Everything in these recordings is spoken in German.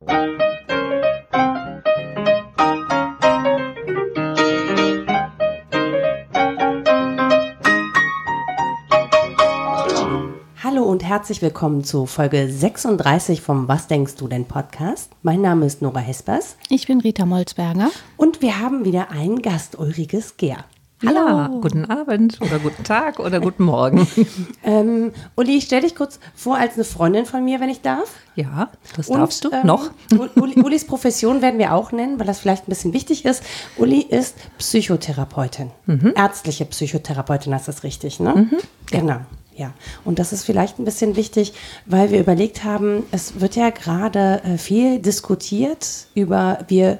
Hallo und herzlich willkommen zu Folge 36 vom Was denkst du denn Podcast. Mein Name ist Nora Hespers Ich bin Rita Molzberger. und wir haben wieder einen Gast, Ulrike Gehr. Ja, guten Abend oder guten Tag oder guten Morgen. Ähm, Uli, stell dich kurz vor als eine Freundin von mir, wenn ich darf. Ja, das Und, darfst du ähm, noch. Uli, Ulis Profession werden wir auch nennen, weil das vielleicht ein bisschen wichtig ist. Uli ist Psychotherapeutin. Mhm. Ärztliche Psychotherapeutin, ist das richtig, ne? Genau. Ja, und das ist vielleicht ein bisschen wichtig, weil wir überlegt haben, es wird ja gerade äh, viel diskutiert über, wir,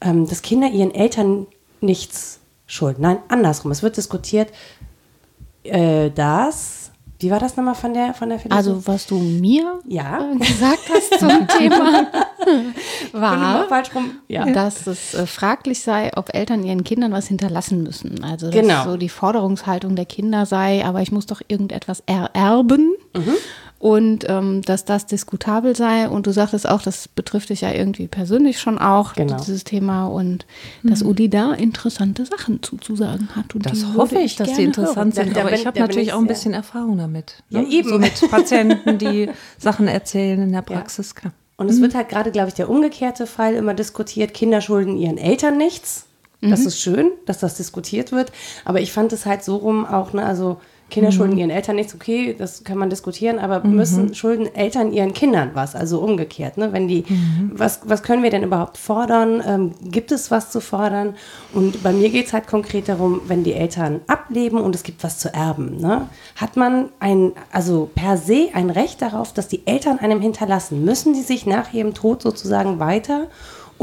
ähm, dass Kinder ihren Eltern nichts schulden. Nein, andersrum. Es wird diskutiert, äh, dass, wie war das nochmal von der, von der Philosophie? Also, was du mir Ja. äh, gesagt hast zum Thema, war, falsch rum. Ja. dass es äh, fraglich sei, ob Eltern ihren Kindern was hinterlassen müssen. Also, dass Genau. so die Forderungshaltung der Kinder sei, aber ich muss doch irgendetwas ererben. Und ähm, dass das diskutabel sei. Und du sagtest auch, das betrifft dich ja irgendwie persönlich schon auch, Genau. dieses Thema. Und dass Uli da interessante Sachen zuzusagen hat. Und Das hoffe ich, dass die interessant hören. sind. Aber ich habe natürlich ich auch ein bisschen Erfahrung damit. Ja, ne? eben. So mit Patienten, die Sachen erzählen in der Praxis. Klar. Und es wird halt gerade, glaube ich, der umgekehrte Fall immer diskutiert. Kinder schulden ihren Eltern nichts. Das ist schön, dass das diskutiert wird. Aber ich fand es halt so rum auch, ne, also Kinder schulden ihren Eltern nichts, okay, das kann man diskutieren, aber müssen schulden Eltern ihren Kindern was, also umgekehrt, ne? Wenn die, was, was können wir denn überhaupt fordern? Ähm, gibt es was zu fordern? Und bei mir geht es halt konkret darum, wenn die Eltern ableben und es gibt was zu erben, ne? Hat man ein, also per se ein Recht darauf, dass die Eltern einem hinterlassen? Müssen die sich nach ihrem Tod sozusagen weiter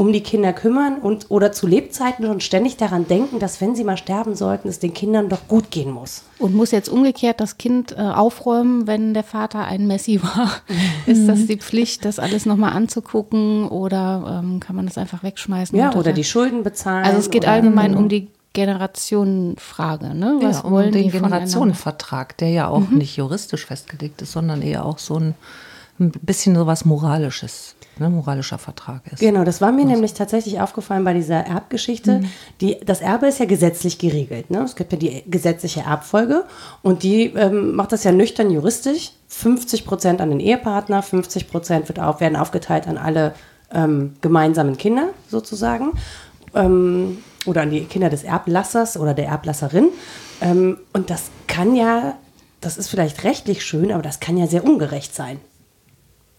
um die Kinder kümmern und oder zu Lebzeiten schon ständig daran denken, dass wenn sie mal sterben sollten, es den Kindern doch gut gehen muss. Und muss jetzt umgekehrt das Kind äh, aufräumen, wenn der Vater ein Messi war? Ist das die Pflicht, das alles nochmal anzugucken oder ähm, kann man das einfach wegschmeißen? Ja, oder die Schulden bezahlen. Also es geht oder, allgemein um die Generationenfrage. Ne? Was ja, um wollen den? Generationenvertrag, der ja auch nicht juristisch festgelegt ist, sondern eher auch so ein, ein bisschen so was Moralisches, ne, moralischer Vertrag ist. Genau, das war mir nämlich tatsächlich aufgefallen bei dieser Erbgeschichte. Die, das Erbe ist ja gesetzlich geregelt. Ne? Es gibt ja die gesetzliche Erbfolge und die ähm, macht das ja nüchtern juristisch. 50 Prozent an den Ehepartner, 50 Prozent wird auf, werden aufgeteilt an alle ähm, gemeinsamen Kinder sozusagen ähm, oder an die Kinder des Erblassers oder der Erblasserin. Ähm, und das kann ja, das ist vielleicht rechtlich schön, aber das kann ja sehr ungerecht sein.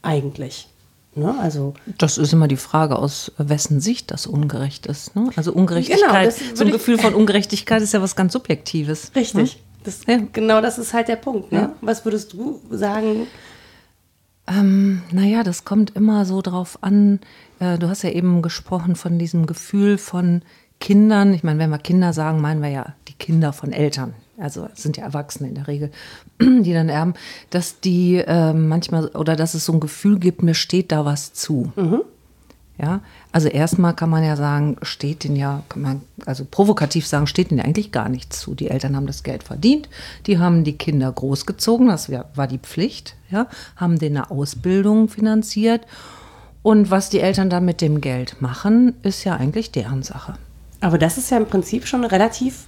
Eigentlich. Ne? Also Das ist immer die Frage, aus wessen Sicht das ungerecht ist. Ne? Also Ungerechtigkeit, Genau, so ein Gefühl von Ungerechtigkeit ist ja was ganz Subjektives. Richtig. Das, Ja. Genau das ist halt der Punkt. Ne? Ja. Was würdest du sagen? Ähm, naja, das kommt immer so drauf an. Äh, du hast ja eben gesprochen von diesem Gefühl von Kindern. Ich meine, wenn wir Kinder sagen, meinen wir ja die Kinder von Eltern. Also es sind ja Erwachsene in der Regel, die dann erben, dass die äh, manchmal oder dass es so ein Gefühl gibt, mir steht da was zu. Ja, also erstmal kann man ja sagen, steht denen ja, kann man also provokativ sagen, steht denen eigentlich gar nichts zu. Die Eltern haben das Geld verdient, die haben die Kinder großgezogen, das war die Pflicht, ja, haben denen eine Ausbildung finanziert. Und was die Eltern dann mit dem Geld machen, ist ja eigentlich deren Sache. Aber das ist ja im Prinzip schon relativ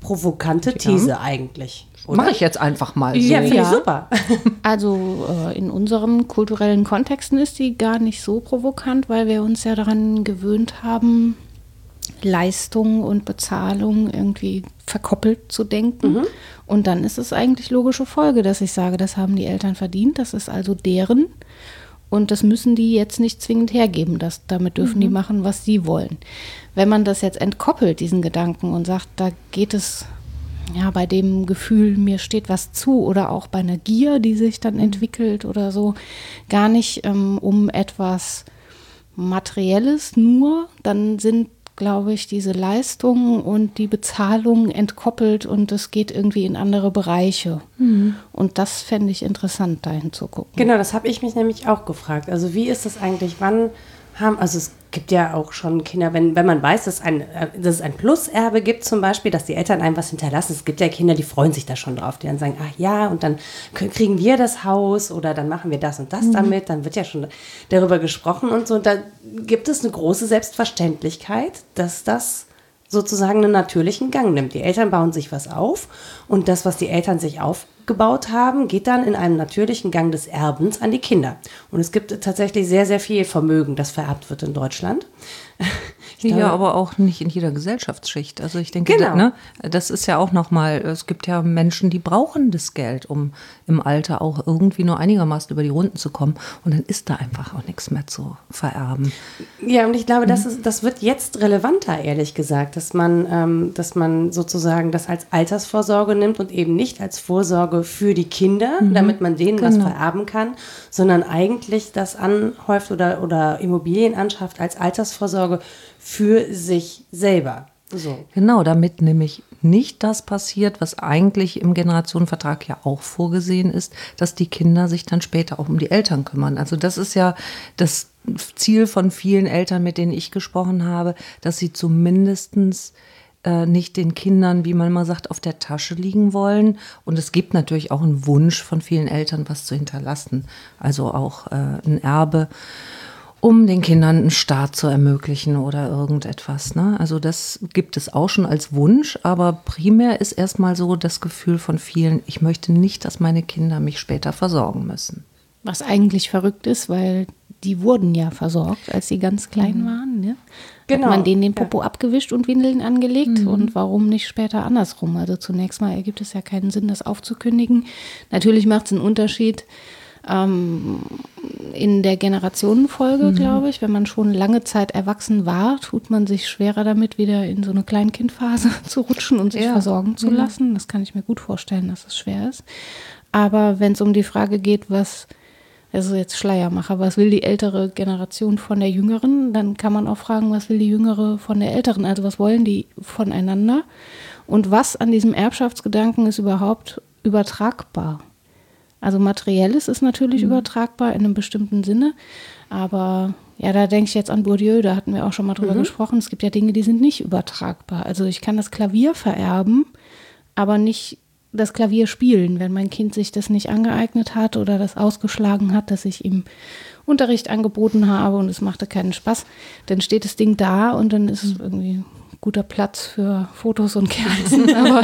provokante These eigentlich. Oder? Mache ich jetzt einfach mal so. Ja, finde Ja. ich super. Also äh, in unseren kulturellen Kontexten ist die gar nicht so provokant, weil wir uns ja daran gewöhnt haben, Leistung und Bezahlung irgendwie verkoppelt zu denken. Und dann ist es eigentlich logische Folge, dass ich sage, das haben die Eltern verdient, das ist also deren. Und das müssen die jetzt nicht zwingend hergeben. Das, damit dürfen die machen, was sie wollen. Wenn man das jetzt entkoppelt, diesen Gedanken, und sagt, da geht es ja bei dem Gefühl, mir steht was zu, oder auch bei einer Gier, die sich dann entwickelt oder so, gar nicht ähm, um etwas Materielles nur, dann sind glaube ich, diese Leistungen und die Bezahlung entkoppelt und es geht irgendwie in andere Bereiche. Und das fände ich interessant, dahin zu gucken. Genau, das habe ich mich nämlich auch gefragt. Also wie ist das eigentlich? Wann haben. Also es gibt ja auch schon Kinder, wenn, wenn man weiß, dass, ein, äh, dass es ein Pluserbe gibt zum Beispiel, dass die Eltern einem was hinterlassen. Es gibt ja Kinder, die freuen sich da schon drauf, die dann sagen, ach ja, und dann kriegen wir das Haus oder dann machen wir das und das mhm. damit. Dann wird ja schon darüber gesprochen und so. Und da gibt es eine große Selbstverständlichkeit, dass das sozusagen einen natürlichen Gang nimmt. Die Eltern bauen sich was auf und das, was die Eltern sich aufgebaut haben, geht dann in einem natürlichen Gang des Erbens an die Kinder. Und es gibt tatsächlich sehr, sehr viel Vermögen, das vererbt wird in Deutschland. Ja, aber auch nicht in jeder Gesellschaftsschicht. Also ich denke, genau. ne, das ist ja auch nochmal, es gibt ja Menschen, die brauchen das Geld, um im Alter auch irgendwie nur einigermaßen über die Runden zu kommen. Und dann ist da einfach auch nichts mehr zu vererben. Ja, und ich glaube, das, mhm. ist, das wird jetzt relevanter, ehrlich gesagt, dass man, ähm, dass man sozusagen das als Altersvorsorge nimmt und eben nicht als Vorsorge für die Kinder, mhm. damit man denen genau. was vererben kann, sondern eigentlich das anhäuft oder, oder Immobilien anschafft als Altersvorsorge für sich selber. So. Genau, damit nämlich nicht das passiert, was eigentlich im Generationenvertrag ja auch vorgesehen ist, dass die Kinder sich dann später auch um die Eltern kümmern. Also das ist ja das Ziel von vielen Eltern, mit denen ich gesprochen habe, dass sie zumindestens äh, nicht den Kindern, wie man mal sagt, auf der Tasche liegen wollen. Und es gibt natürlich auch einen Wunsch von vielen Eltern, was zu hinterlassen. Also auch äh, ein Erbe um den Kindern einen Start zu ermöglichen oder irgendetwas. Ne? Also das gibt es auch schon als Wunsch, aber primär ist erstmal so das Gefühl von vielen, ich möchte nicht, dass meine Kinder mich später versorgen müssen. Was eigentlich verrückt ist, weil die wurden ja versorgt, als sie ganz klein mhm. waren. Ne? Genau. Hat man denen den Popo ja. abgewischt und Windeln angelegt mhm. und warum nicht später andersrum? Also zunächst mal ergibt es ja keinen Sinn, das aufzukündigen. Natürlich macht es einen Unterschied, ähm, in der Generationenfolge, mhm. glaube ich. Wenn man schon lange Zeit erwachsen war, tut man sich schwerer damit, wieder in so eine Kleinkindphase zu rutschen und sich ja. versorgen zu mhm. lassen. Das kann ich mir gut vorstellen, dass es schwer ist. Aber wenn es um die Frage geht, was, also jetzt Schleiermacher, was will die ältere Generation von der jüngeren, dann kann man auch fragen, was will die jüngere von der älteren, also was wollen die voneinander und was an diesem Erbschaftsgedanken ist überhaupt übertragbar. Also materielles ist natürlich mhm. übertragbar in einem bestimmten Sinne, aber ja, da denke ich jetzt an Bourdieu, da hatten wir auch schon mal drüber mhm. gesprochen. Es gibt ja Dinge, die sind nicht übertragbar. Also ich kann das Klavier vererben, aber nicht das Klavier spielen, wenn mein Kind sich das nicht angeeignet hat oder das ausgeschlagen hat, dass ich ihm Unterricht angeboten habe und es machte keinen Spaß, dann steht das Ding da und dann ist es irgendwie guter Platz für Fotos und Kerzen, aber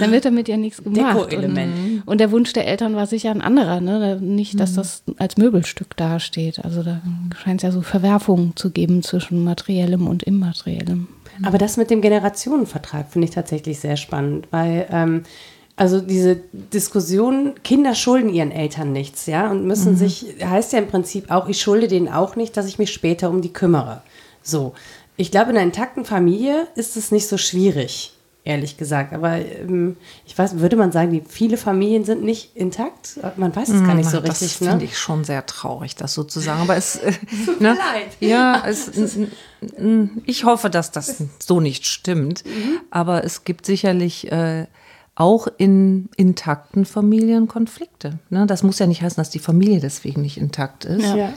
dann wird damit ja nichts gemacht. Und, und, der Wunsch der Eltern war sicher ein anderer, ne? nicht, dass mhm. das als Möbelstück dasteht. Also da scheint es ja so Verwerfungen zu geben zwischen materiellem und immateriellem. Aber das mit dem Generationenvertrag finde ich tatsächlich sehr spannend, weil ähm, also diese Diskussion, Kinder schulden ihren Eltern nichts, ja, und müssen mhm. sich, heißt ja im Prinzip auch, ich schulde denen auch nicht, dass ich mich später um die kümmere. So. Ich glaube, in einer intakten Familie ist es nicht so schwierig, ehrlich gesagt. Aber ähm, ich weiß, würde man sagen, die viele Familien sind nicht intakt? Man weiß es gar nicht so das richtig. Das ne? finde ich schon sehr traurig, das sozusagen. Aber es äh, tut ne? mir leid. Ja, es, ich hoffe, dass das so nicht stimmt. Mhm. Aber es gibt sicherlich äh, auch in intakten Familien Konflikte. Ne? Das muss ja nicht heißen, dass die Familie deswegen nicht intakt ist. Ja. Ja,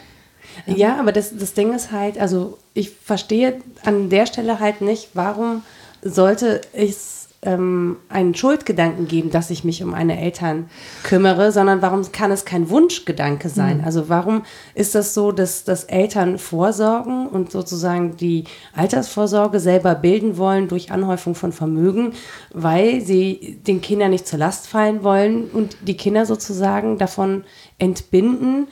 aber das, das Ding ist halt, also ich verstehe an der Stelle halt nicht, warum sollte es ähm, einen Schuldgedanken geben, dass ich mich um meine Eltern kümmere, sondern warum kann es kein Wunschgedanke sein? Mhm. Also warum ist das so, dass, dass Eltern vorsorgen und sozusagen die Altersvorsorge selber bilden wollen durch Anhäufung von Vermögen, weil sie den Kindern nicht zur Last fallen wollen und die Kinder sozusagen davon entbinden,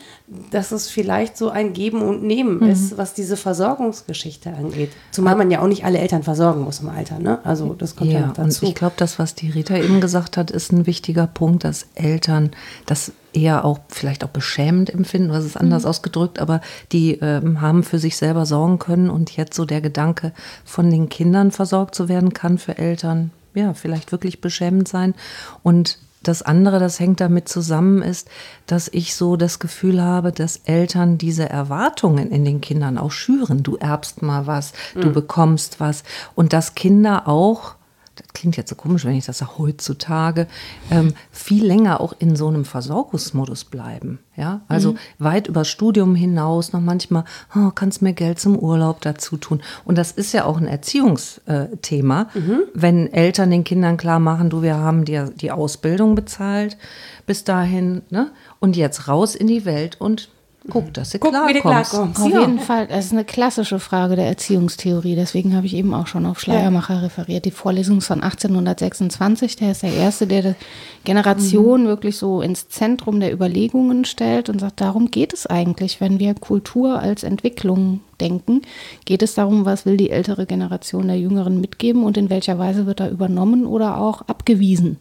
dass es vielleicht so ein Geben und Nehmen mhm. ist, was diese Versorgungsgeschichte angeht. Zumal man ja auch nicht alle Eltern versorgen muss im Alter. Ne? Also das kommt ja, ja noch dazu. Und ich glaube, das, was die Rita eben gesagt hat, ist ein wichtiger Punkt, dass Eltern das eher auch vielleicht auch beschämend empfinden, was ist anders mhm. ausgedrückt, aber die ähm, haben für sich selber sorgen können und jetzt so der Gedanke, von den Kindern versorgt zu werden, kann für Eltern ja vielleicht wirklich beschämend sein. Und das andere, das hängt damit zusammen, ist, dass ich so das Gefühl habe, dass Eltern diese Erwartungen in den Kindern auch schüren. Du erbst mal was, mhm. du bekommst was. Und dass Kinder auch das klingt jetzt so komisch, wenn ich das sage, heutzutage, ähm, viel länger auch in so einem Versorgungsmodus bleiben. Ja, also mhm. weit über Studium hinaus noch manchmal, oh, kannst mir Geld zum Urlaub dazu tun. Und das ist ja auch ein Erziehungsthema, mhm. wenn Eltern den Kindern klar machen, du, wir haben dir die Ausbildung bezahlt bis dahin, ne? Und jetzt raus in die Welt und Guck, dass du Guck, klarkommst. klarkommst. Auf ja. jeden Fall, das ist eine klassische Frage der Erziehungstheorie. Deswegen habe ich eben auch schon auf Schleiermacher ja. referiert. Die Vorlesung ist von 1826. Der ist der Erste, der die Generation mhm. wirklich so ins Zentrum der Überlegungen stellt und sagt, darum geht es eigentlich, wenn wir Kultur als Entwicklung denken. Geht es darum, was will die ältere Generation der Jüngeren mitgeben und in welcher Weise wird da übernommen oder auch abgewiesen?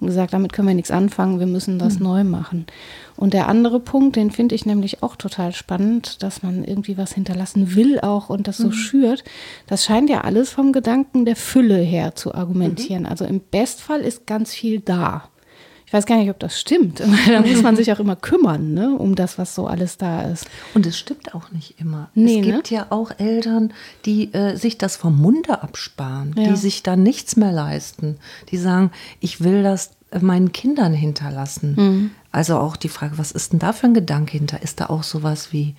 Und gesagt, damit können wir nichts anfangen, wir müssen das mhm. neu machen. Und der andere Punkt, den finde ich nämlich auch total spannend, dass man irgendwie was hinterlassen will auch und das so mhm. schürt. Das scheint ja alles vom Gedanken der Fülle her zu argumentieren. Mhm. Also im Bestfall ist ganz viel da. Ich weiß gar nicht, ob das stimmt. da muss man sich auch immer kümmern, ne, um das, was so alles da ist. Und es stimmt auch nicht immer. Nee, es gibt ne? ja auch Eltern, die äh, sich das vom Munde absparen, ja. die sich da nichts mehr leisten. Die sagen, ich will das meinen Kindern hinterlassen. Mhm. Also auch die Frage, was ist denn da für ein Gedanke hinter? Ist da auch sowas wie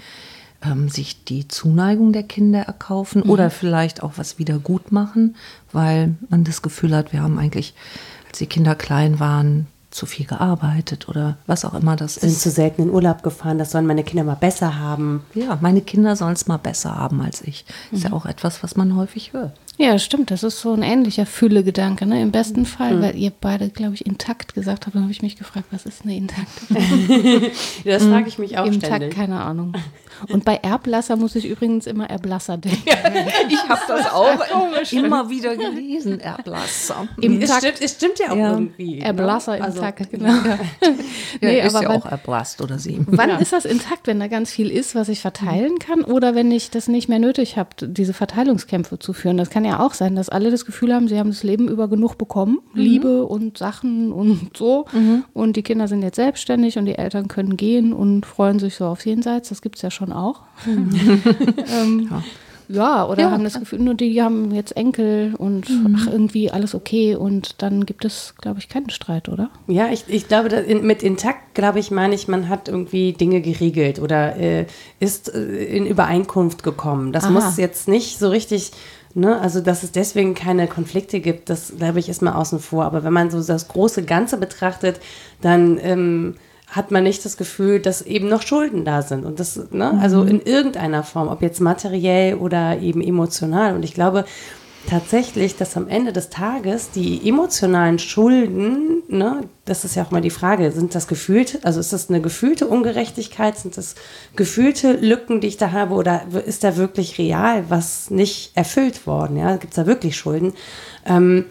ähm, sich die Zuneigung der Kinder erkaufen mhm. oder vielleicht auch was wieder gut machen, weil man das Gefühl hat, wir haben eigentlich, als die Kinder klein waren, zu viel gearbeitet oder was auch immer das Sind ist. Sind zu selten in Urlaub gefahren, das sollen meine Kinder mal besser haben. Ja, meine Kinder sollen es mal besser haben als ich. Mhm. Ist ja auch etwas, was man häufig hört. Ja, stimmt. Das ist so ein ähnlicher Fülle-Gedanke. Ne? Im besten Fall, mhm. weil ihr beide, glaube ich, intakt gesagt habt, dann habe ich mich gefragt, was ist eine intakte Das frage ich mich auch intakt, ständig. keine Ahnung. Und bei Erblasser muss ich übrigens immer Erblasser denken. ich habe das auch immer wieder gelesen, Erblasser. Im es, stimmt, es stimmt ja auch ja. irgendwie. Ne? Erblasser intakt, also, genau. Ja. nee, ist aber ja auch erblasst oder sie. Wann ja. ist das intakt, wenn da ganz viel ist, was ich verteilen kann? Oder wenn ich das nicht mehr nötig habe, diese Verteilungskämpfe zu führen? Das kann kann ja auch sein, dass alle das Gefühl haben, sie haben das Leben über genug bekommen, mhm. Liebe und Sachen und so. Mhm. Und die Kinder sind jetzt selbstständig und die Eltern können gehen und freuen sich so aufs Jenseits. Das gibt es ja schon auch. Mhm. ähm, ja. Ja, oder ja, haben das Gefühl, nur die haben jetzt Enkel und mhm. ach, irgendwie alles okay und dann gibt es, glaube ich, keinen Streit, oder? Ja, ich, ich glaube, in, mit intakt, glaube ich, meine ich, man hat irgendwie Dinge geregelt oder äh, ist äh, in Übereinkunft gekommen. Das Aha. muss jetzt nicht so richtig Ne? Also, dass es deswegen keine Konflikte gibt, das glaube ich ist mal außen vor. Aber wenn man so das große Ganze betrachtet, dann ähm, hat man nicht das Gefühl, dass eben noch Schulden da sind. Und das, ne? also mhm. in irgendeiner Form, ob jetzt materiell oder eben emotional. Und ich glaube, tatsächlich, dass am Ende des Tages die emotionalen Schulden, ne, das ist ja auch mal die Frage, sind das gefühlte, also ist das eine gefühlte Ungerechtigkeit, sind das gefühlte Lücken, die ich da habe, oder ist da wirklich real was nicht erfüllt worden? Ja, gibt es da wirklich Schulden? Ähm,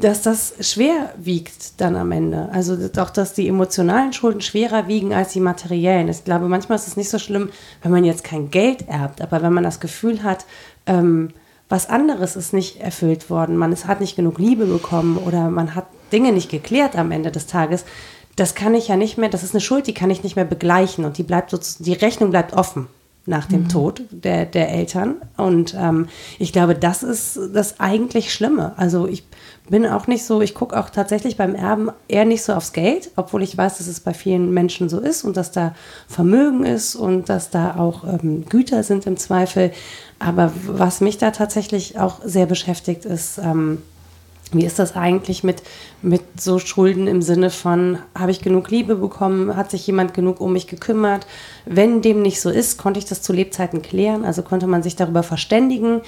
dass das schwer wiegt dann am Ende. Also auch, dass die emotionalen Schulden schwerer wiegen als die materiellen. Ich glaube, manchmal ist es nicht so schlimm, wenn man jetzt kein Geld erbt, aber wenn man das Gefühl hat, ähm, was anderes ist nicht erfüllt worden, man hat nicht genug Liebe bekommen oder man hat Dinge nicht geklärt am Ende des Tages, das kann ich ja nicht mehr, das ist eine Schuld, die kann ich nicht mehr begleichen und die bleibt sozusagen, die Rechnung bleibt offen nach dem mhm. Tod der, der Eltern. Und ähm, ich glaube, das ist das eigentlich Schlimme. Also ich bin auch nicht so, ich gucke auch tatsächlich beim Erben eher nicht so aufs Geld, obwohl ich weiß, dass es bei vielen Menschen so ist und dass da Vermögen ist und dass da auch ähm, Güter sind im Zweifel. Aber was mich da tatsächlich auch sehr beschäftigt, ist, ähm, wie ist das eigentlich mit, mit so Schulden im Sinne von, habe ich genug Liebe bekommen, hat sich jemand genug um mich gekümmert? Wenn dem nicht so ist, konnte ich das zu Lebzeiten klären, also konnte man sich darüber verständigen,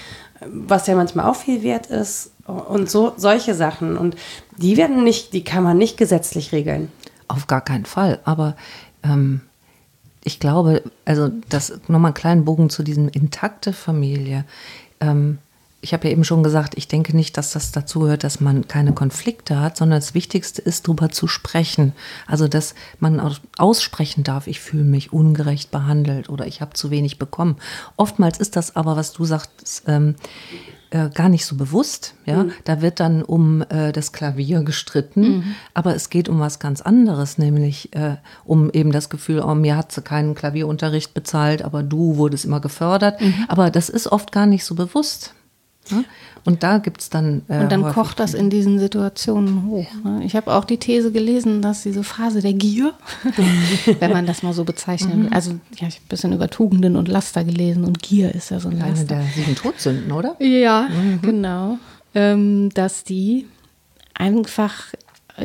was ja manchmal auch viel wert ist und so solche Sachen. Und die werden nicht, die kann man nicht gesetzlich regeln. Auf gar keinen Fall, aber ähm, ich glaube, also das nochmal einen kleinen Bogen zu diesem intakte Familie. Ähm, ich habe ja eben schon gesagt, ich denke nicht, dass das dazu gehört, dass man keine Konflikte hat, sondern das Wichtigste ist, darüber zu sprechen. Also, dass man aussprechen darf, ich fühle mich ungerecht behandelt oder ich habe zu wenig bekommen. Oftmals ist das aber, was du sagst, ähm, äh, gar nicht so bewusst. Ja? Mhm. Da wird dann um äh, das Klavier gestritten, mhm. aber es geht um was ganz anderes, nämlich äh, um eben das Gefühl, oh, mir hat sie keinen Klavierunterricht bezahlt, aber du wurdest immer gefördert. Mhm. Aber das ist oft gar nicht so bewusst. Ne? Und da gibt es dann. Äh, und dann kocht das in diesen Situationen hoch. Ne? Ich habe auch die These gelesen, dass diese Phase der Gier, wenn man das mal so bezeichnen will, mhm. also ja, ich habe ein bisschen über Tugenden und Laster gelesen und Gier ist ja so ein Laster. Eine der sieben Todsünden, oder? Ja, mhm. genau. Ähm, dass die einfach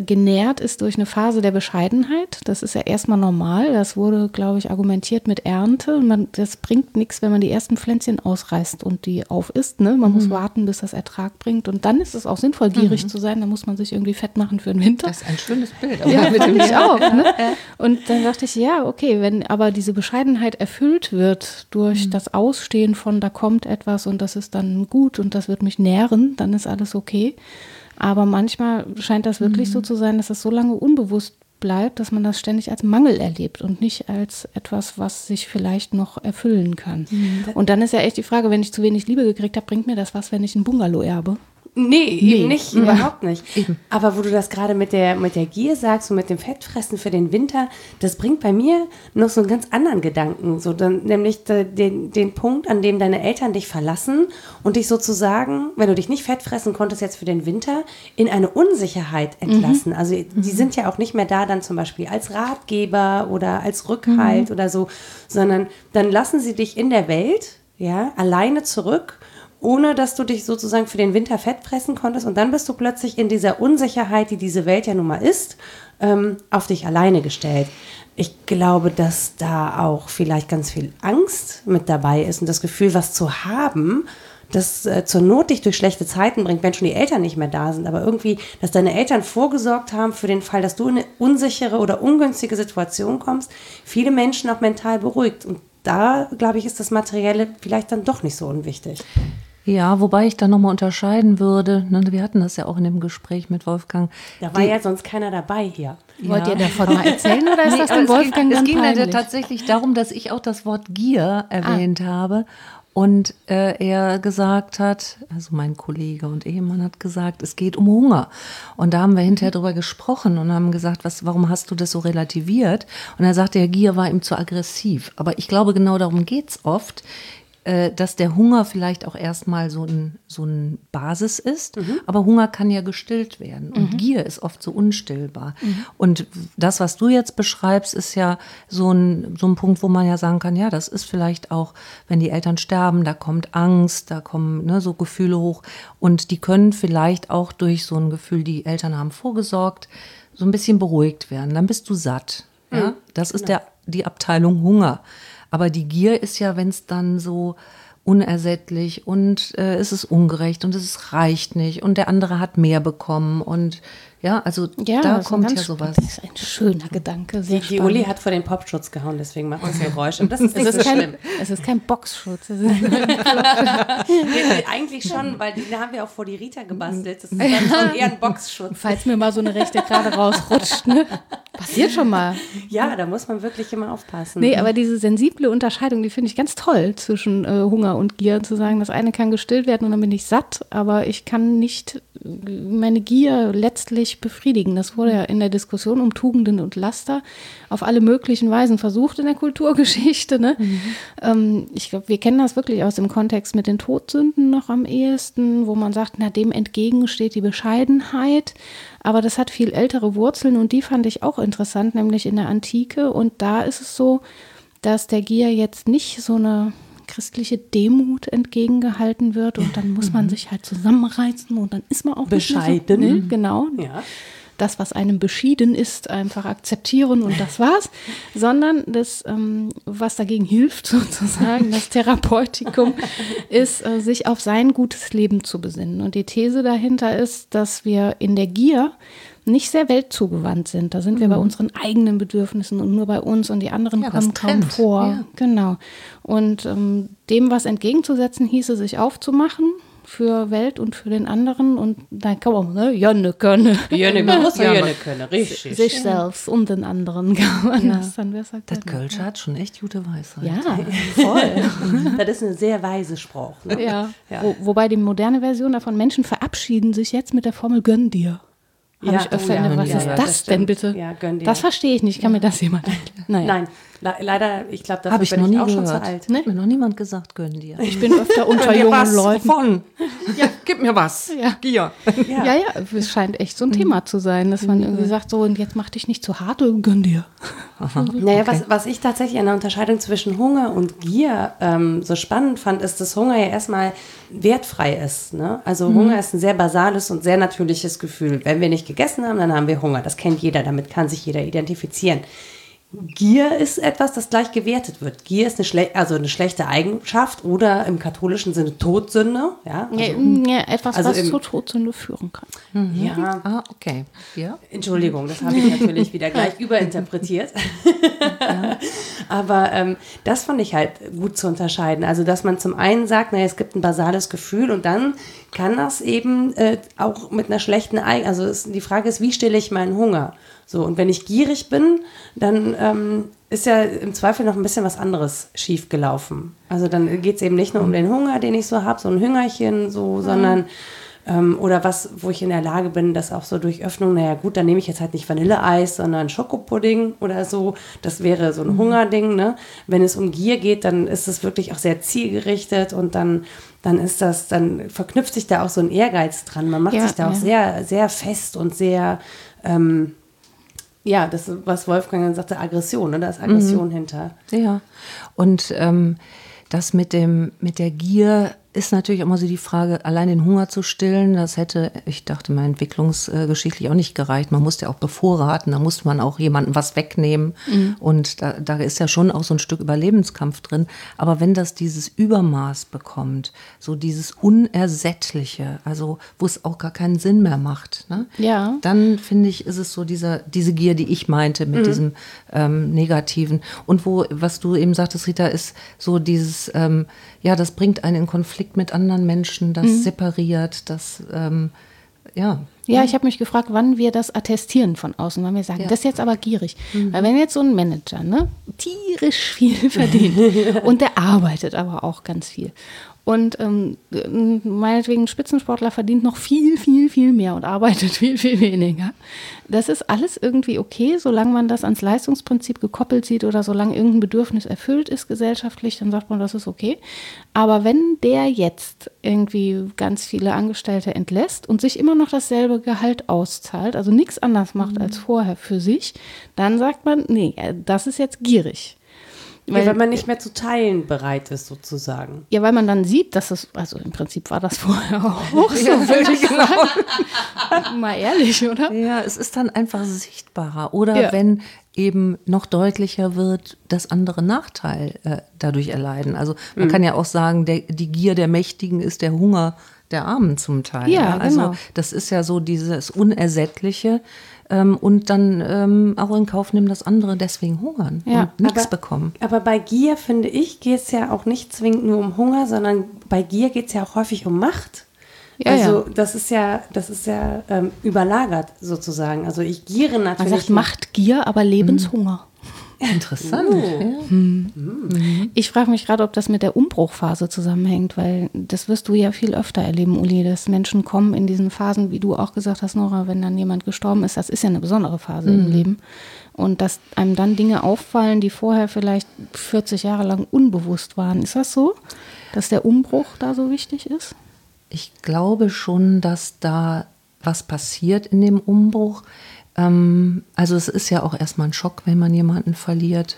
genährt ist durch eine Phase der Bescheidenheit. Das ist ja erstmal normal. Das wurde, glaube ich, argumentiert mit Ernte. Man, das bringt nichts, wenn man die ersten Pflänzchen ausreißt und die aufisst. Ne? Man mhm. muss warten, bis das Ertrag bringt. Und dann ist es auch sinnvoll, gierig mhm. zu sein. Da muss man sich irgendwie fett machen für den Winter. Das ist ein schönes Bild. ja, mit dem ich auch. Ne? Und dann dachte ich, ja, okay, wenn aber diese Bescheidenheit erfüllt wird durch mhm. das Ausstehen von, da kommt etwas und das ist dann gut und das wird mich nähren, dann ist alles okay. Aber manchmal scheint das wirklich mhm. so zu sein, dass das so lange unbewusst bleibt, dass man das ständig als Mangel erlebt und nicht als etwas, was sich vielleicht noch erfüllen kann. Mhm. Und dann ist ja echt die Frage, wenn ich zu wenig Liebe gekriegt habe, bringt mir das was, wenn ich ein Bungalow erbe? Nee, nee. eben nicht, ja. überhaupt nicht. Eben. Aber wo du das gerade mit der, mit der Gier sagst und mit dem Fettfressen für den Winter, das bringt bei mir noch so einen ganz anderen Gedanken. So dann, nämlich den, den Punkt, an dem deine Eltern dich verlassen und dich sozusagen, wenn du dich nicht fettfressen konntest jetzt für den Winter, in eine Unsicherheit entlassen. Mhm. Also die mhm. sind ja auch nicht mehr da dann zum Beispiel als Ratgeber oder als Rückhalt mhm. oder so, sondern dann lassen sie dich in der Welt, ja, alleine zurück ohne dass du dich sozusagen für den Winter fett fressen konntest. Und dann bist du plötzlich in dieser Unsicherheit, die diese Welt ja nun mal ist, ähm, auf dich alleine gestellt. Ich glaube, dass da auch vielleicht ganz viel Angst mit dabei ist und das Gefühl, was zu haben, das äh, zur Not dich durch schlechte Zeiten bringt, wenn schon die Eltern nicht mehr da sind. Aber irgendwie, dass deine Eltern vorgesorgt haben für den Fall, dass du in eine unsichere oder ungünstige Situation kommst, viele Menschen auch mental beruhigt. Und da, glaube ich, ist das Materielle vielleicht dann doch nicht so unwichtig. Ja, wobei ich da nochmal unterscheiden würde. Ne, wir hatten das ja auch in dem Gespräch mit Wolfgang. Da war die, ja sonst keiner dabei hier. Ja. Wollt ihr davon mal erzählen oder ist nee, das dem Wolfgang Es ging, es ging tatsächlich darum, dass ich auch das Wort Gier erwähnt ah. habe. Und äh, er gesagt hat, also mein Kollege und Ehemann hat gesagt, es geht um Hunger. Und da haben wir hinterher drüber gesprochen und haben gesagt, was, warum hast du das so relativiert? Und er sagte, der Gier war ihm zu aggressiv. Aber ich glaube, genau darum geht's oft dass der Hunger vielleicht auch erstmal so ein, so ein Basis ist, mhm. aber Hunger kann ja gestillt werden und mhm. Gier ist oft so unstillbar. Mhm. Und das, was du jetzt beschreibst, ist ja so ein, so ein Punkt, wo man ja sagen kann, ja, das ist vielleicht auch, wenn die Eltern sterben, da kommt Angst, da kommen ne, so Gefühle hoch und die können vielleicht auch durch so ein Gefühl, die Eltern haben vorgesorgt, so ein bisschen beruhigt werden. Dann bist du satt. Ja? Mhm. Das ist genau. der, die Abteilung Hunger. Aber die Gier ist ja, wenn es dann so unersättlich und äh, es ist ungerecht und es reicht nicht und der andere hat mehr bekommen und ja, also ja, da kommt ja sowas. Das ist ein schöner Gedanke. Die, die Uli hat vor den Popschutz gehauen, deswegen macht das Geräusche. Und das ist nicht es ist so kein, schlimm. Es ist kein Boxschutz. Eigentlich schon, weil den haben wir auch vor die Rita gebastelt. Das ist dann schon eher ein Boxschutz. Falls mir mal so eine rechte gerade rausrutscht, ne? Passiert schon mal. Ja, da muss man wirklich immer aufpassen. Nee, aber diese sensible Unterscheidung, die finde ich ganz toll zwischen äh, Hunger und Gier. Zu sagen, das eine kann gestillt werden und dann bin ich satt, aber ich kann nicht meine Gier letztlich befriedigen. Das wurde ja in der Diskussion um Tugenden und Laster auf alle möglichen Weisen versucht in der Kulturgeschichte. Ne? Mhm. Ähm, ich glaube, wir kennen das wirklich aus dem Kontext mit den Todsünden noch am ehesten, wo man sagt, na, dem entgegen steht die Bescheidenheit. Aber das hat viel ältere Wurzeln und die fand ich auch interessant, nämlich in der Antike. Und da ist es so, dass der Gier jetzt nicht so eine christliche Demut entgegengehalten wird und dann muss man mhm. sich halt zusammenreißen und dann ist man auch bescheiden. So, ne? Genau. Ja. Das, was einem beschieden ist, einfach akzeptieren und das war's, sondern das, ähm, was dagegen hilft, sozusagen, das Therapeutikum, ist, äh, sich auf sein gutes Leben zu besinnen. Und die These dahinter ist, dass wir in der Gier nicht sehr weltzugewandt sind. Da sind mhm. wir bei mhm. unseren eigenen Bedürfnissen und nur bei uns und die anderen ja, kommen kaum vor. Ja. Genau. Und ähm, dem was entgegenzusetzen hieße, sich aufzumachen für Welt und für den anderen und dann kann man, ne, Jönne können. Jönne, ja Jönne können, richtig. Sich selbst und den anderen kann man ja. das dann besser können. Das Kölsche hat schon echt gute Weisheit. Ja, voll. das ist eine sehr weise Spruch. Ne? Ja, ja. Wo, wobei die moderne Version davon, Menschen verabschieden sich jetzt mit der Formel gönn dir. Ja, ich öfter oh, ja, Was ist das, das denn bitte? Ja, gönn dir. Das verstehe ich nicht. Kann mir das jemand erklären? Nein. Le leider, ich glaube, dafür Habe ich bin noch ich nie auch schon gehört. zu alt. Hat mir noch niemand gesagt, gönn dir. Ich bin öfter unter jungen Leuten. Von. Ja, gib mir was. Ja. Gier. Ja. ja, es scheint echt so ein Thema zu sein, dass man irgendwie sagt, so und jetzt mach dich nicht zu hart und gönn dir. Naja, was, was ich tatsächlich an der Unterscheidung zwischen Hunger und Gier ähm, so spannend fand, ist, dass Hunger ja erstmal wertfrei ist. Ne? Also Hunger ist ein sehr basales und sehr natürliches Gefühl. Wenn wir nicht gegessen haben, dann haben wir Hunger. Das kennt jeder, damit kann sich jeder identifizieren. Gier ist etwas, das gleich gewertet wird. Gier ist eine, schle also eine schlechte Eigenschaft oder im katholischen Sinne Todsünde. Ja, also, Ja, ja, etwas, also was im- zur Todsünde führen kann. ja Ah, okay. Ja. Entschuldigung, das habe ich natürlich wieder gleich überinterpretiert. Aber ähm, das fand ich halt gut zu unterscheiden. Also, dass man zum einen sagt, naja, es gibt ein basales Gefühl und dann kann das eben äh, auch mit einer schlechten Eigen... Also es, die Frage ist, wie stille ich meinen Hunger? So, und wenn ich gierig bin, dann ähm, ist ja im Zweifel noch ein bisschen was anderes schiefgelaufen. Also dann geht es eben nicht nur um den Hunger, den ich so habe, so ein Hüngerchen, so, sondern ähm, oder was, wo ich in der Lage bin, das auch so durch Öffnung, naja gut, dann nehme ich jetzt halt nicht Vanilleeis, sondern Schokopudding oder so. Das wäre so ein Hungerding, ne? Wenn es um Gier geht, dann ist es wirklich auch sehr zielgerichtet und dann, dann ist das, dann verknüpft sich da auch so ein Ehrgeiz dran. Man macht Ja, sich da auch ja. sehr, sehr fest und sehr, ähm, ja, das, was Wolfgang dann sagte, Aggression, ne? Da ist Aggression hinter. Ja. Und ähm, das mit dem mit der Gier ist natürlich immer so die Frage, allein den Hunger zu stillen, das hätte, ich dachte mal, entwicklungsgeschichtlich auch nicht gereicht. Man musste ja auch bevorraten, da musste man auch jemandem was wegnehmen. Und da, da ist ja schon auch so ein Stück Überlebenskampf drin. Aber wenn das dieses Übermaß bekommt, so dieses Unersättliche, also wo es auch gar keinen Sinn mehr macht, ne? Ja. dann finde ich, ist es so dieser, diese Gier, die ich meinte mit diesem ähm, Negativen. Und wo, was du eben sagtest, Rita, ist so dieses, ähm, ja, das bringt einen in Konflikt mit anderen Menschen, das separiert, das, ähm, ja. Ja, ich habe mich gefragt, wann wir das attestieren von außen, wann wir sagen, das ist jetzt aber gierig. Weil wenn jetzt so ein Manager ne, tierisch viel verdient und der arbeitet aber auch ganz viel und ähm, meinetwegen ein Spitzensportler verdient noch viel, viel, viel mehr und arbeitet viel, viel weniger. Das ist alles irgendwie okay, solange man das ans Leistungsprinzip gekoppelt sieht oder solange irgendein Bedürfnis erfüllt ist gesellschaftlich, dann sagt man, das ist okay. Aber wenn der jetzt irgendwie ganz viele Angestellte entlässt und sich immer noch dasselbe Gehalt auszahlt, also nichts anders macht als vorher für sich, dann sagt man, nee, das ist jetzt gierig. Weil, wenn man nicht mehr zu teilen bereit ist, sozusagen. Ja, weil man dann sieht, dass es, also im Prinzip war das vorher auch so, würde ich sagen. Mal ehrlich, oder? Ja, es ist dann einfach sichtbarer. Oder Ja. wenn eben noch deutlicher wird, dass andere Nachteil äh, dadurch erleiden. Also man kann ja auch sagen, der, die Gier der Mächtigen ist der Hunger der Armen zum Teil. Ja, Also genau. das ist ja so dieses Unersättliche. Ähm, und dann ähm, auch in Kauf nehmen, dass andere deswegen hungern Ja, und nichts aber- bekommen. Aber bei Gier, finde ich, geht es ja auch nicht zwingend nur um Hunger, sondern bei Gier geht es ja auch häufig um Macht. Ja, also ja. das ist ja, das ist ja ähm, überlagert sozusagen. Also ich giere Man natürlich. sagt Machtgier, aber Lebenshunger. Interessant. Ja. Ich frage mich gerade, ob das mit der Umbruchphase zusammenhängt, weil das wirst du ja viel öfter erleben, Uli, dass Menschen kommen in diesen Phasen, wie du auch gesagt hast, Nora, wenn dann jemand gestorben ist, das ist ja eine besondere Phase im Leben. Und dass einem dann Dinge auffallen, die vorher vielleicht 40 Jahre lang unbewusst waren. Ist das so, dass der Umbruch da so wichtig ist? Ich glaube schon, dass da was passiert in dem Umbruch. Ähm, also es ist ja auch erstmal ein Schock, wenn man jemanden verliert.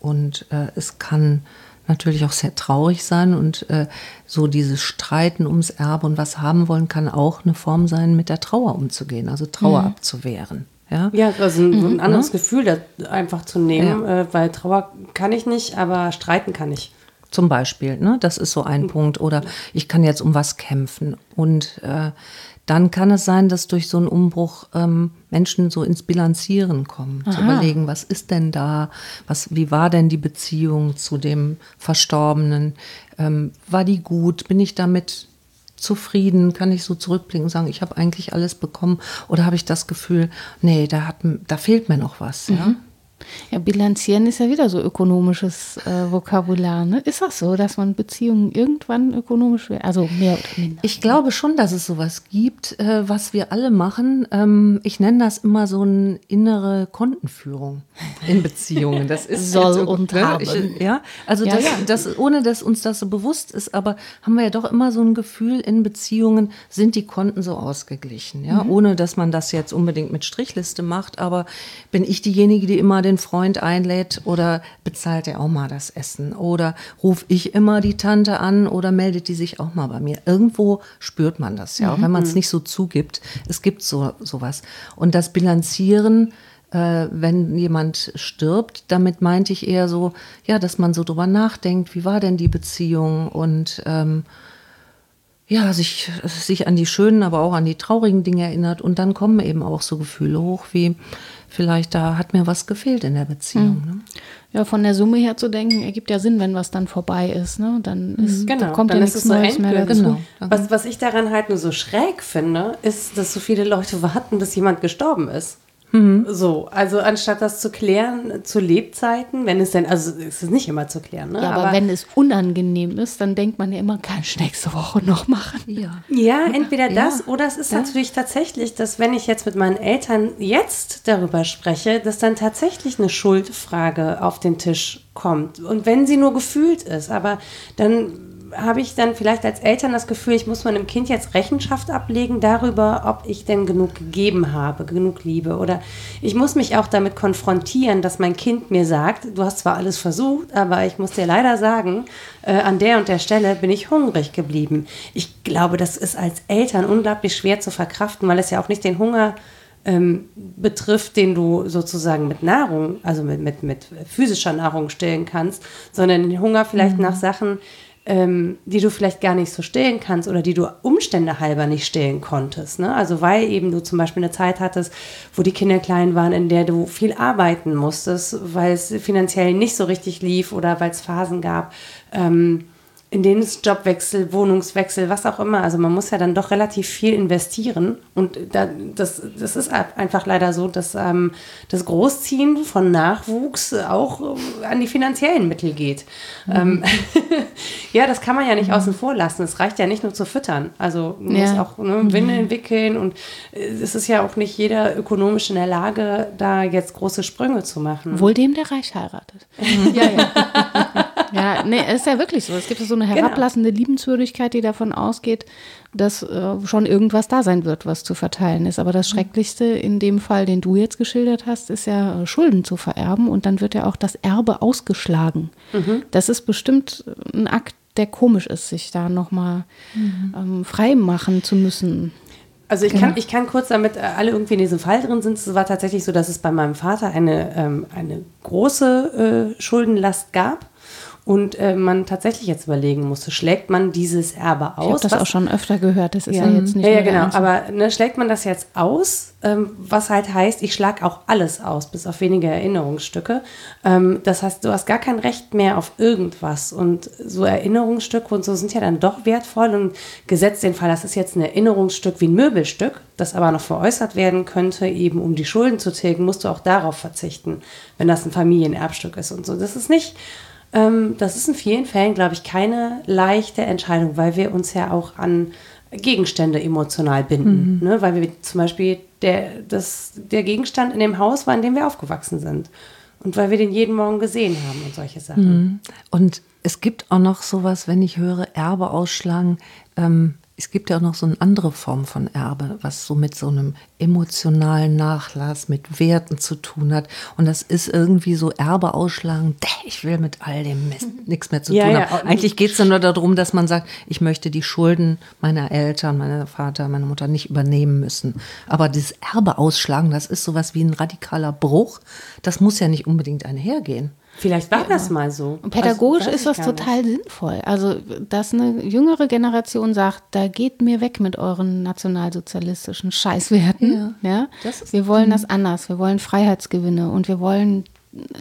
Und äh, es kann natürlich auch sehr traurig sein. Und äh, so dieses Streiten ums Erbe und was haben wollen, kann auch eine Form sein, mit der Trauer umzugehen, also Trauer abzuwehren. Ja? Ja, also ein, ein anderes Gefühl da einfach zu nehmen, äh, weil Trauer kann ich nicht, aber streiten kann ich. Zum Beispiel, ne? das ist so ein Punkt. Oder ich kann jetzt um was kämpfen. Und äh, dann kann es sein, dass durch so einen Umbruch ähm, Menschen so ins Bilanzieren kommen, zu überlegen, was ist denn da, was, wie war denn die Beziehung zu dem Verstorbenen, ähm, war die gut, bin ich damit zufrieden, kann ich so zurückblicken und sagen, ich habe eigentlich alles bekommen? Oder habe ich das Gefühl, nee, da, hat, da fehlt mir noch was. Ja? Ja, bilanzieren ist ja wieder so ökonomisches äh, Vokabular. Ne? Ist das so, dass man Beziehungen irgendwann ökonomisch wird? Also mehr oder minder. Ich glaube schon, dass es sowas gibt, äh, was wir alle machen. Ähm, ich nenne das immer so eine innere Kontenführung in Beziehungen. Das ist Soll jetzt, und ne? haben. Ich, ja, also Ja, das, ja. das, ohne dass uns das so bewusst ist, aber haben wir ja doch immer so ein Gefühl in Beziehungen, sind die Konten so ausgeglichen, ja, Mhm. ohne dass man das jetzt unbedingt mit Strichliste macht, aber bin ich diejenige, die immer den Freund einlädt oder bezahlt er auch mal das Essen? Oder rufe ich immer die Tante an oder meldet die sich auch mal bei mir. Irgendwo spürt man das ja, auch wenn man es nicht so zugibt. Es gibt so sowas. Und das Bilanzieren äh, wenn jemand stirbt, damit meinte ich eher so, ja, dass man so drüber nachdenkt, wie war denn die Beziehung und ähm, ja, sich, sich an die schönen, aber auch an die traurigen Dinge erinnert. Und dann kommen eben auch so Gefühle hoch wie vielleicht da hat mir was gefehlt in der Beziehung. Ne? Ja, von der Summe her zu denken, ergibt ja Sinn, wenn was dann vorbei ist. Ne? Dann ist, da Genau, kommt dann ja ist nichts es so Neues mehr dazu. Genau. Was, was ich daran halt nur so schräg finde, ist, dass so viele Leute warten, bis jemand gestorben ist. So, also anstatt das zu klären zu Lebzeiten, wenn es denn, also es ist nicht immer zu klären, ne? Ja, aber, wenn es unangenehm ist, dann denkt man ja immer, kann ich nächste Woche noch machen. Ja. Ja, entweder Ja. das oder es ist natürlich tatsächlich, dass wenn ich jetzt mit meinen Eltern jetzt darüber spreche, dass dann tatsächlich eine Schuldfrage auf den Tisch kommt. Und wenn sie nur gefühlt ist, aber dann habe ich dann vielleicht als Eltern das Gefühl, ich muss meinem Kind jetzt Rechenschaft ablegen darüber, ob ich denn genug gegeben habe, genug Liebe. Oder ich muss mich auch damit konfrontieren, dass mein Kind mir sagt, du hast zwar alles versucht, aber ich muss dir leider sagen, äh, an der und der Stelle bin ich hungrig geblieben. Ich glaube, das ist als Eltern unglaublich schwer zu verkraften, weil es ja auch nicht den Hunger ähm, betrifft, den du sozusagen mit Nahrung, also mit, mit, mit physischer Nahrung stillen kannst, sondern den Hunger vielleicht nach Sachen, ähm, die du vielleicht gar nicht so stillen kannst oder die du Umstände halber nicht stillen konntest. Ne? Also weil eben du zum Beispiel eine Zeit hattest, wo die Kinder klein waren, in der du viel arbeiten musstest, weil es finanziell nicht so richtig lief oder weil es Phasen gab, ähm, in denen es Jobwechsel, Wohnungswechsel, was auch immer. Also man muss ja dann doch relativ viel investieren. Und da, das, das ist einfach leider so, dass ähm, das Großziehen von Nachwuchs auch äh, an die finanziellen Mittel geht. Ähm, ja, das kann man ja nicht außen vor lassen. Es reicht ja nicht nur zu füttern. Also man Ja. muss auch ne, Winde entwickeln. Und äh, es ist ja auch nicht jeder ökonomisch in der Lage, da jetzt große Sprünge zu machen. Wohl dem, der reich heiratet. ja, ja. ja, nee, es ist ja wirklich so. Es gibt so eine herablassende Liebenswürdigkeit, die davon ausgeht, dass äh, schon irgendwas da sein wird, was zu verteilen ist. Aber das Schrecklichste in dem Fall, den du jetzt geschildert hast, ist ja äh, Schulden zu vererben und dann wird ja auch das Erbe ausgeschlagen. Das ist bestimmt ein Akt, der komisch ist, sich da nochmal ähm, frei machen zu müssen. Also ich, kann, ich kann kurz damit äh, alle irgendwie in diesem Fall drin sind. Es war tatsächlich so, dass es bei meinem Vater eine, ähm, eine große äh, Schuldenlast gab und äh, man tatsächlich jetzt überlegen musste, schlägt man dieses Erbe aus? Ich habe das was- auch schon öfter gehört. Das ist ja, jetzt nicht ja, ja, genau. Aber ne, schlägt man das jetzt aus, ähm, was halt heißt, ich schlage auch alles aus, bis auf wenige Erinnerungsstücke. Ähm, das heißt, du hast gar kein Recht mehr auf irgendwas. Und so Erinnerungsstücke und so sind ja dann doch wertvoll. Und gesetzt den Fall, das ist jetzt ein Erinnerungsstück wie ein Möbelstück, das aber noch veräußert werden könnte, eben um die Schulden zu tilgen, musst du auch darauf verzichten, wenn das ein Familienerbstück ist und so. Das ist nicht ähm, das ist in vielen Fällen, glaube ich, keine leichte Entscheidung, weil wir uns ja auch an Gegenstände emotional binden. Ne? Weil wir zum Beispiel der, das, der Gegenstand in dem Haus war, in dem wir aufgewachsen sind. Und weil wir den jeden Morgen gesehen haben und solche Sachen. Und es gibt auch noch sowas, wenn ich höre, Erbe ausschlagen. Ähm, es gibt ja auch noch so eine andere Form von Erbe, was so mit so einem emotionalen Nachlass, mit Werten zu tun hat. Und das ist irgendwie so Erbe ausschlagen, ich will mit all dem Mist nichts mehr zu Ja, tun ja. haben. Eigentlich geht es ja nur darum, dass man sagt, ich möchte die Schulden meiner Eltern, meiner Vater, meiner Mutter nicht übernehmen müssen. Aber dieses Erbe ausschlagen, das ist sowas wie ein radikaler Bruch. Das muss ja nicht unbedingt einhergehen. Vielleicht war das mal so. Und pädagogisch Also, ist das nicht. total sinnvoll. Also, dass eine jüngere Generation sagt, da geht mir weg mit euren nationalsozialistischen Scheißwerten. Ja, das ist- wir wollen das anders. Wir wollen Freiheitsgewinne und wir wollen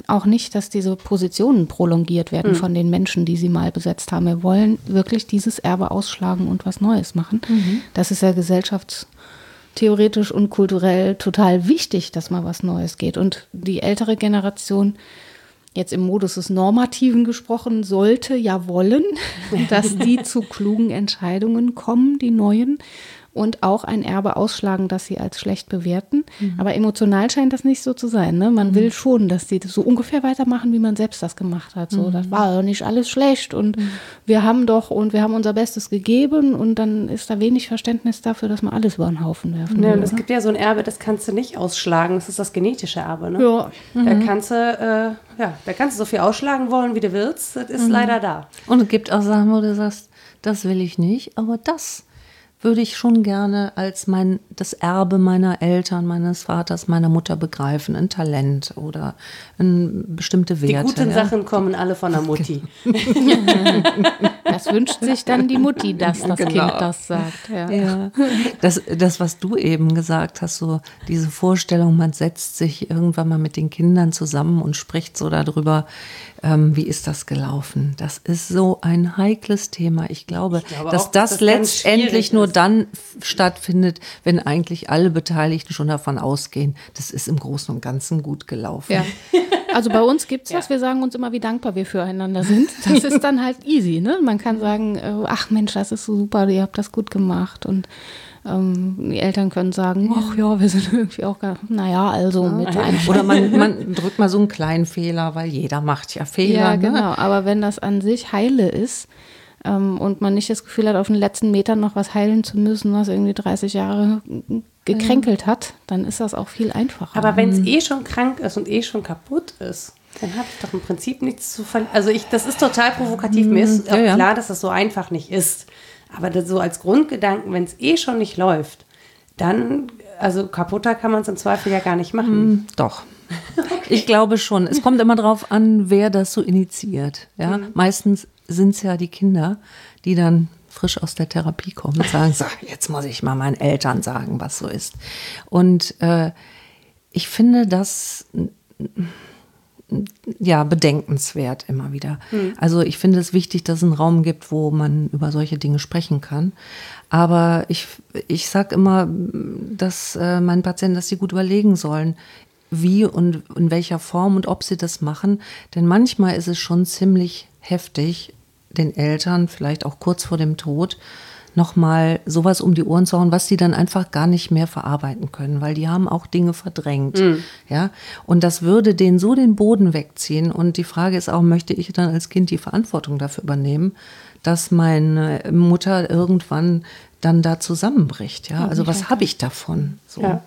auch nicht, dass diese Positionen prolongiert werden von den Menschen, die sie mal besetzt haben. Wir wollen wirklich dieses Erbe ausschlagen und was Neues machen. Das ist ja theoretisch und kulturell total wichtig, dass mal was Neues geht. Und die ältere Generation, jetzt im Modus des Normativen gesprochen, sollte ja wollen, dass die zu klugen Entscheidungen kommen, die neuen und auch ein Erbe ausschlagen, das sie als schlecht bewerten. Mhm. Aber emotional scheint das nicht so zu sein. Ne? Man mhm. will schon, dass sie das so ungefähr weitermachen, wie man selbst das gemacht hat. So, mhm. das war ja nicht alles schlecht und mhm. wir haben doch und wir haben unser Bestes gegeben und dann ist da wenig Verständnis dafür, dass man alles über den Haufen werfen ja, will. Es gibt ja so ein Erbe, das kannst du nicht ausschlagen. Das ist das genetische Erbe. Ne? Ja. Da mhm. kannst du äh, ja, da kannst du so viel ausschlagen wollen, wie du willst. Das ist mhm. leider da. Und es gibt auch Sachen, wo du sagst, das will ich nicht, aber das würde ich schon gerne als mein, das Erbe meiner Eltern, meines Vaters, meiner Mutter begreifen. Ein Talent oder ein, bestimmte Werte. Die guten ja. Sachen kommen alle von der Mutti. das wünscht sich dann die Mutti, dass das genau. Kind das sagt. Ja. ja. Das, das, was du eben gesagt hast, so diese Vorstellung, man setzt sich irgendwann mal mit den Kindern zusammen und spricht so darüber, ähm, wie ist das gelaufen? Das ist so ein heikles Thema. Ich glaube, ich glaube dass auch, das, das letztendlich nur dann stattfindet, wenn eigentlich alle Beteiligten schon davon ausgehen, das ist im Großen und Ganzen gut gelaufen. Ja. Also bei uns gibt es das, ja. wir sagen uns immer, wie dankbar wir füreinander sind. Das ist dann halt easy. Ne? Man kann sagen, äh, ach Mensch, das ist so super, ihr habt das gut gemacht. Und ähm, die Eltern können sagen, ach ja, wir sind irgendwie auch, naja, also ja, mit einem. Oder man, man, drückt mal so einen kleinen Fehler, weil jeder macht ja Fehler. Ja, ne? genau. Aber wenn das an sich heile ist ähm, und man nicht das Gefühl hat, auf den letzten Metern noch was heilen zu müssen, was irgendwie 30 Jahre gekränkelt hat, dann ist das auch viel einfacher. Aber wenn es mhm. eh schon krank ist und eh schon kaputt ist, dann habe ich doch im Prinzip nichts zu verlieren. Also ich, das ist total provokativ. Mir ist ja, ja. klar, dass das so einfach nicht ist. Aber das so als Grundgedanken, wenn es eh schon nicht läuft, dann, also kaputter kann man es im Zweifel ja gar nicht machen. Mm, doch. okay. Ich glaube schon. Es kommt immer darauf an, wer das so initiiert. Ja? Mhm. Meistens sind es ja die Kinder, die dann frisch aus der Therapie kommen und sagen, so, jetzt muss ich mal meinen Eltern sagen, was so ist. Und äh, ich finde das ja, bedenkenswert immer wieder. Hm. Also ich finde es wichtig, dass es einen Raum gibt, wo man über solche Dinge sprechen kann. Aber ich, ich sage immer, dass äh, meinen Patienten, dass sie gut überlegen sollen, wie und in welcher Form und ob sie das machen. Denn manchmal ist es schon ziemlich heftig, den Eltern, vielleicht auch kurz vor dem Tod, nochmal sowas um die Ohren zu hauen, was sie dann einfach gar nicht mehr verarbeiten können, weil die haben auch Dinge verdrängt. Mhm. Ja, und das würde denen so den Boden wegziehen. Und die Frage ist auch, möchte ich dann als Kind die Verantwortung dafür übernehmen, dass meine Mutter irgendwann dann da zusammenbricht? Ja, also was habe ich davon? So. Ja.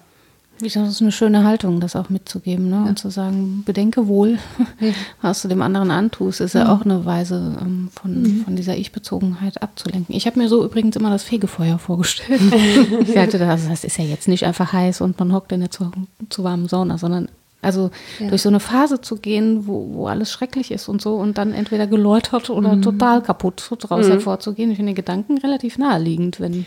Das ist eine schöne Haltung, das auch mitzugeben ne? Ja. und zu sagen, bedenke wohl, was du dem anderen antust, ist ja, ja auch eine Weise, ähm, von, mhm. von dieser Ich-Bezogenheit abzulenken. Ich habe mir so übrigens immer das Fegefeuer vorgestellt. ich halte das, das ist ja jetzt nicht einfach heiß und man hockt in der zu, zu warmen Sauna, sondern also ja. durch so eine Phase zu gehen, wo, wo alles schrecklich ist und so und dann entweder geläutert oder mhm. total kaputt daraus mhm. hervorzugehen. Ich finde den Gedanken relativ naheliegend, wenn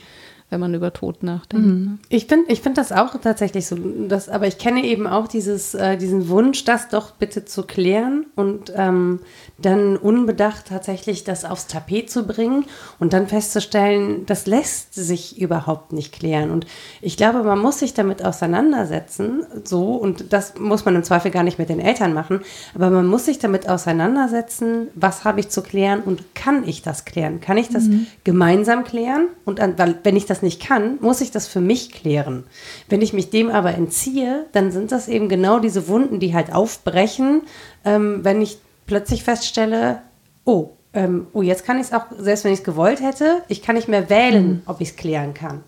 wenn man über Tod nachdenkt. Mhm. Ne? Ich finde ich find das auch tatsächlich so, dass, aber ich kenne eben auch dieses, äh, diesen Wunsch, das doch bitte zu klären und ähm, dann unbedacht tatsächlich das aufs Tapet zu bringen und dann festzustellen, das lässt sich überhaupt nicht klären. Und ich glaube, man muss sich damit auseinandersetzen, so, und das muss man im Zweifel gar nicht mit den Eltern machen, aber man muss sich damit auseinandersetzen, was habe ich zu klären und kann ich das klären? Kann ich das mhm. gemeinsam klären? Und an, wenn ich das nicht kann, muss ich das für mich klären. Wenn ich mich dem aber entziehe, dann sind das eben genau diese Wunden, die halt aufbrechen, ähm, wenn ich plötzlich feststelle, oh, ähm, oh, jetzt kann ich es auch, selbst wenn ich es gewollt hätte, ich kann nicht mehr wählen, mhm. ob ich es klären kann.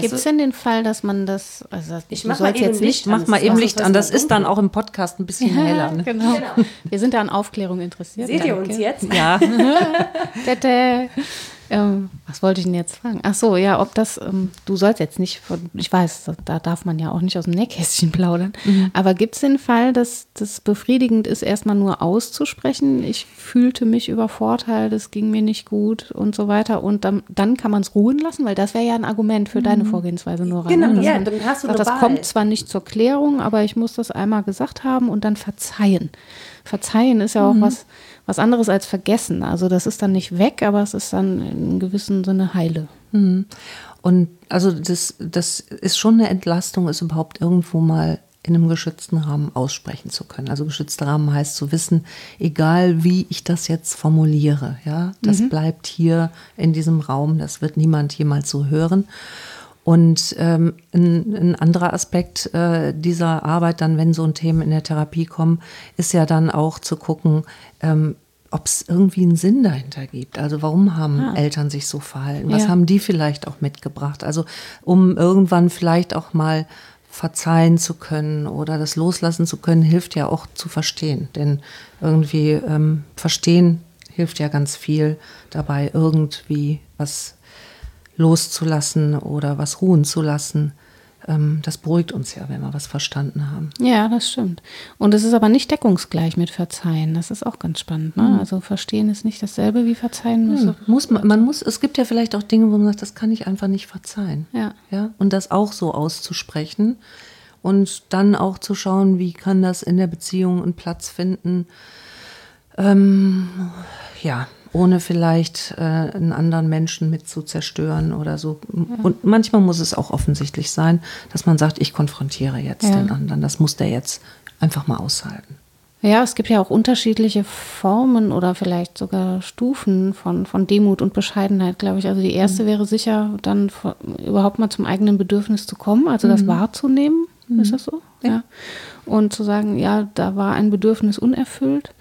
Gibt es denn den Fall, dass man das, also ich mach mal jetzt nicht, mach mal eben Licht an, das ist dann auch im Podcast ein bisschen ja, heller. Ne? Genau. genau. Wir sind da an Aufklärung interessiert. Seht Danke. ihr uns jetzt? Ja. Ähm, was wollte ich denn jetzt fragen? Ach so, ja, ob das, ähm, du sollst jetzt nicht, von, ich weiß, da darf man ja auch nicht aus dem Nähkästchen plaudern, mhm. aber gibt es den Fall, dass das befriedigend ist, erstmal nur auszusprechen, ich fühlte mich übervorteilt, es ging mir nicht gut und so weiter und dann, dann kann man es ruhen lassen, weil das wäre ja ein Argument für mhm. deine Vorgehensweise, Nora. Genau, ne? ja, dann hast du sagt, Das kommt zwar nicht zur Klärung, aber ich muss das einmal gesagt haben und dann verzeihen. Verzeihen ist ja auch mhm. was was anderes als vergessen. Also das ist dann nicht weg, aber es ist dann in gewissem Sinne heile. Und also das, das ist schon eine Entlastung, es überhaupt irgendwo mal in einem geschützten Rahmen aussprechen zu können. Also geschützter Rahmen heißt zu wissen, egal wie ich das jetzt formuliere, ja, das Mhm. bleibt hier in diesem Raum, das wird niemand jemals so hören. Und ähm, ein, ein anderer Aspekt äh, dieser Arbeit, dann, wenn so ein Thema in der Therapie kommen, ist ja dann auch zu gucken, ähm, ob es irgendwie einen Sinn dahinter gibt. Also warum haben Eltern sich so verhalten? Was Ja. haben die vielleicht auch mitgebracht? Also um irgendwann vielleicht auch mal verzeihen zu können oder das loslassen zu können, hilft ja auch zu verstehen. Denn irgendwie ähm, verstehen hilft ja ganz viel dabei, irgendwie was loszulassen oder was ruhen zu lassen. Ähm, das beruhigt uns ja, wenn wir was verstanden haben. Ja, das stimmt. Und es ist aber nicht deckungsgleich mit Verzeihen. Das ist auch ganz spannend. Ne? Also Verstehen ist nicht dasselbe wie Verzeihen. müssen. Muss man, man muss, es gibt ja vielleicht auch Dinge, wo man sagt, das kann ich einfach nicht verzeihen. Ja. ja. Und das auch so auszusprechen und dann auch zu schauen, wie kann das in der Beziehung einen Platz finden. Ähm, ja, ohne vielleicht äh, einen anderen Menschen mit zu zerstören oder so. Und manchmal muss es auch offensichtlich sein, dass man sagt, ich konfrontiere jetzt Ja. den anderen. Das muss der jetzt einfach mal aushalten. Ja, es gibt ja auch unterschiedliche Formen oder vielleicht sogar Stufen von, von Demut und Bescheidenheit, glaube ich. Also die erste wäre sicher, dann überhaupt mal zum eigenen Bedürfnis zu kommen, also das wahrzunehmen. Ist das so? Ja. Und zu sagen, ja, da war ein Bedürfnis unerfüllt.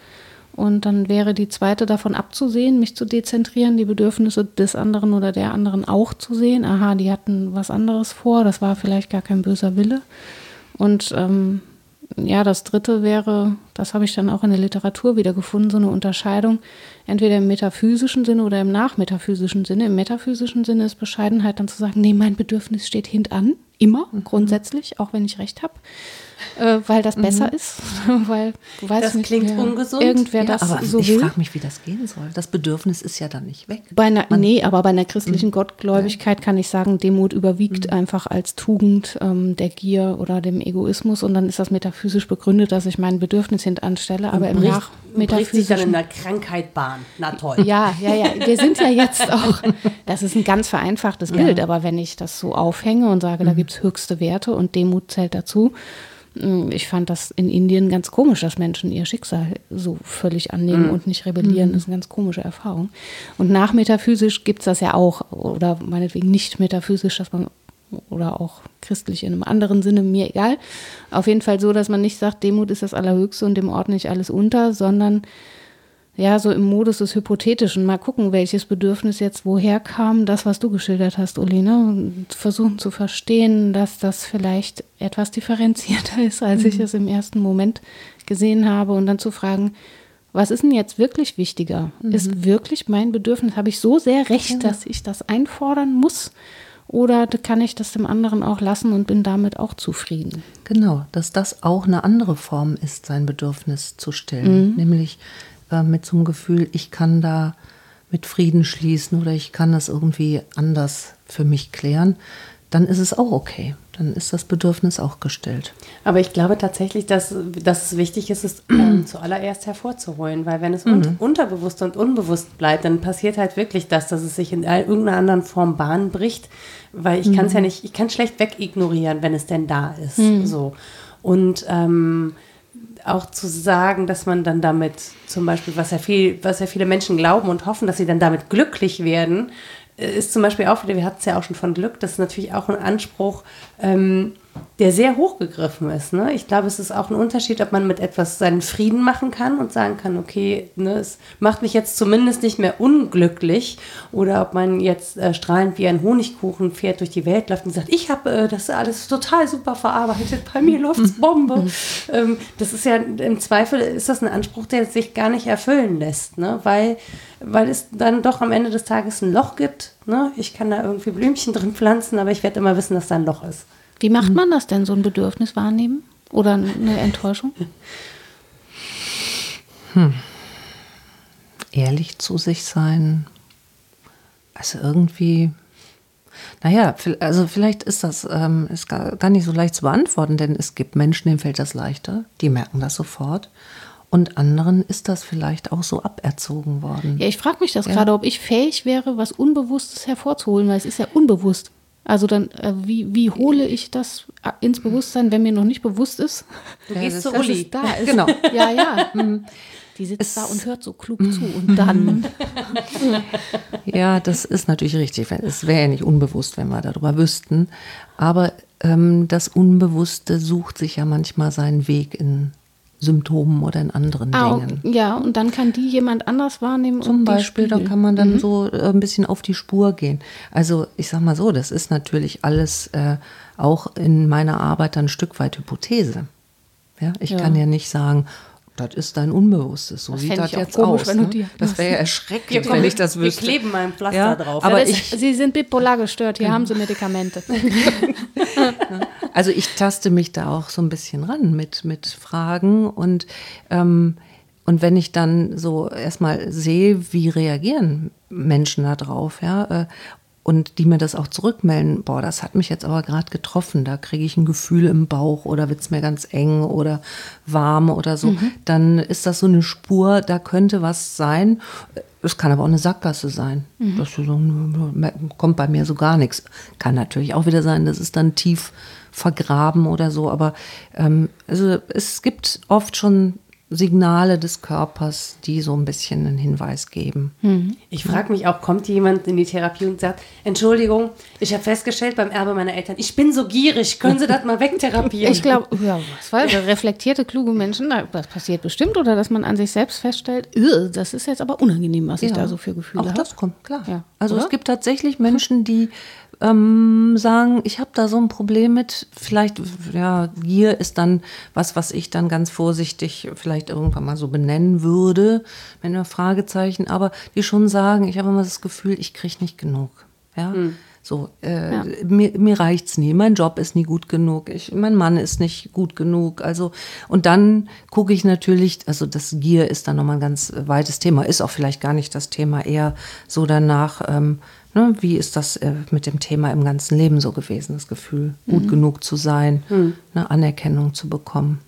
Und dann wäre die zweite davon abzusehen, mich zu dezentrieren, die Bedürfnisse des anderen oder der anderen auch zu sehen. Aha, die hatten was anderes vor, das war vielleicht gar kein böser Wille. Und ähm, ja, das dritte wäre, das habe ich dann auch in der Literatur wieder gefunden, so eine Unterscheidung, entweder im metaphysischen Sinne oder im nachmetaphysischen Sinne. Im metaphysischen Sinne ist Bescheidenheit dann zu sagen, nee, mein Bedürfnis steht hintan, immer, grundsätzlich, auch wenn ich recht habe, äh, weil das besser ist, weil du weißt Das nicht, klingt wer- ungesund. Irgendwer Ja, das aber so ich frage mich, wie das gehen soll. Das Bedürfnis ist ja dann nicht weg. Bei einer, nee, aber bei einer christlichen Gottgläubigkeit kann ich sagen, Demut überwiegt einfach als Tugend ähm, der Gier oder dem Egoismus und dann ist das metaphysisch begründet, dass ich mein Bedürfnis hintanstelle, aber im bricht, bricht sich dann in der Krankheit Bahn. Na toll. ja, ja, ja. Wir sind ja jetzt auch, das ist ein ganz vereinfachtes Bild, aber wenn ich das so aufhänge und sage, da gibt es höchste Werte und Demut zählt dazu, mh, ich fand das in Indien ganz komisch, dass Menschen ihr Schicksal so völlig annehmen und nicht rebellieren. Das ist eine ganz komische Erfahrung. Und nachmetaphysisch gibt es das ja auch, oder meinetwegen nicht metaphysisch, dass man oder auch christlich in einem anderen Sinne, mir egal. Auf jeden Fall so, dass man nicht sagt, Demut ist das Allerhöchste und dem ordne ich alles unter, sondern ja, so im Modus des Hypothetischen. Mal gucken, welches Bedürfnis jetzt woher kam, das, was du geschildert hast, Uli. Ne? Und versuchen zu verstehen, dass das vielleicht etwas differenzierter ist, als ich es im ersten Moment gesehen habe. Und dann zu fragen, was ist denn jetzt wirklich wichtiger? Ist wirklich mein Bedürfnis, habe ich so sehr recht, dass ich das einfordern muss? Oder kann ich das dem anderen auch lassen und bin damit auch zufrieden? Genau, dass das auch eine andere Form ist, sein Bedürfnis zu stillen. Nämlich äh, mit so einem Gefühl, ich kann da mit Frieden schließen oder ich kann das irgendwie anders für mich klären. Dann ist es auch okay. Dann ist das Bedürfnis auch gestillt. Aber ich glaube tatsächlich, dass, dass es wichtig ist, es zuallererst hervorzuholen, weil wenn es un unterbewusst und unbewusst bleibt, dann passiert halt wirklich das, dass es sich in irgendeiner anderen Form Bahn bricht, weil ich kann es ja nicht, ich kann schlecht wegignorieren, wenn es denn da ist. So. Und ähm, auch zu sagen, dass man dann damit zum Beispiel, was ja, viel, was ja viele Menschen glauben und hoffen, dass sie dann damit glücklich werden, äh, ist zum Beispiel auch wieder, wir hatten es ja auch schon von Glück, das ist natürlich auch ein Anspruch, ähm, der sehr hochgegriffen ist. Ne? Ich glaube, es ist auch ein Unterschied, ob man mit etwas seinen Frieden machen kann und sagen kann, okay, ne, es macht mich jetzt zumindest nicht mehr unglücklich oder ob man jetzt äh, strahlend wie ein Honigkuchenpferd durch die Welt läuft und sagt, ich habe äh, das alles total super verarbeitet, bei mir läuft's Bombe. ähm, das ist ja im Zweifel ist das ein Anspruch, der sich gar nicht erfüllen lässt, ne? weil, weil es dann doch am Ende des Tages ein Loch gibt. Ne? Ich kann da irgendwie Blümchen drin pflanzen, aber ich werde immer wissen, dass da ein Loch ist. Wie macht man das denn, so ein Bedürfnis wahrnehmen? Oder eine Enttäuschung? Ehrlich zu sich sein. Also irgendwie. Naja, also vielleicht ist das ähm, ist gar, gar nicht so leicht zu beantworten, denn es gibt Menschen, denen fällt das leichter, die merken das sofort. Und anderen ist das vielleicht auch so aberzogen worden. Ja, ich frage mich das gerade, ob ich fähig wäre, was Unbewusstes hervorzuholen, weil es ist ja unbewusst. Also dann, äh, wie, wie hole ich das äh, ins Bewusstsein, wenn mir noch nicht bewusst ist? Du gehst das- zu Uli. Da ist. Genau. Ja, ja. Die sitzt da und hört so klug zu und dann. Ja, das ist natürlich richtig. Es wäre ja nicht unbewusst, wenn wir darüber wüssten. Aber ähm, das Unbewusste sucht sich ja manchmal seinen Weg in Symptomen oder in anderen Ah, Dingen. ja, und dann kann die jemand anders wahrnehmen. Zum Beispiel, da kann man dann so äh, ein bisschen auf die Spur gehen. Also ich sag mal so, das ist natürlich alles äh, auch in meiner Arbeit dann ein Stück weit Hypothese. Ja, ich Ja. kann ja nicht sagen, das ist dein Unbewusstes. So Das sieht das ich auch jetzt komisch, aus. wenn du ne? die- Das wäre ja erschreckend, wenn wir- ich das wir wüsste. kleben mal ein Pflaster Ja, drauf. Aber Das ich, ist, Sie sind bipolar gestört, hier haben Sie Medikamente. Also ich taste mich da auch so ein bisschen ran mit, mit Fragen und, ähm, und wenn ich dann so erstmal sehe, wie reagieren Menschen da drauf, ja, äh, und die mir das auch zurückmelden, boah, das hat mich jetzt aber gerade getroffen, da kriege ich ein Gefühl im Bauch oder wird es mir ganz eng oder warm oder so, dann ist das so eine Spur, da könnte was sein. Es kann aber auch eine Sackgasse sein. Dass du so, kommt bei mir so gar nichts. Kann natürlich auch wieder sein, das ist dann tief vergraben oder so. Aber ähm, also es gibt oft schon Signale des Körpers, die so ein bisschen einen Hinweis geben. Ich frage mich auch, kommt jemand in die Therapie und sagt, Entschuldigung, ich habe festgestellt beim Erbe meiner Eltern, ich bin so gierig, können Sie das mal wegtherapieren? Ich glaube, ja, was weiß ich, reflektierte, kluge Menschen, da- das passiert bestimmt, oder dass man an sich selbst feststellt, "Ugh, das ist jetzt aber unangenehm, was ich Ja, da so für Gefühle Auch habe. das kommt, klar. Ja, also oder? es gibt tatsächlich Menschen, die ähm, sagen, ich habe da so ein Problem mit. Vielleicht, ja, Gier ist dann was, was ich dann ganz vorsichtig vielleicht irgendwann mal so benennen würde, wenn wir Fragezeichen, aber die schon sagen, ich habe immer das Gefühl, ich kriege nicht genug. Ja. So, äh, Ja. mir, mir reicht's nie, mein Job ist nie gut genug, ich, mein Mann ist nicht gut genug. Also, und dann gucke ich natürlich, also das Gier ist dann nochmal ein ganz weites Thema, ist auch vielleicht gar nicht das Thema, eher so danach, ähm, ne, wie ist das äh, mit dem Thema im ganzen Leben so gewesen, das Gefühl, gut genug zu sein, eine Anerkennung zu bekommen.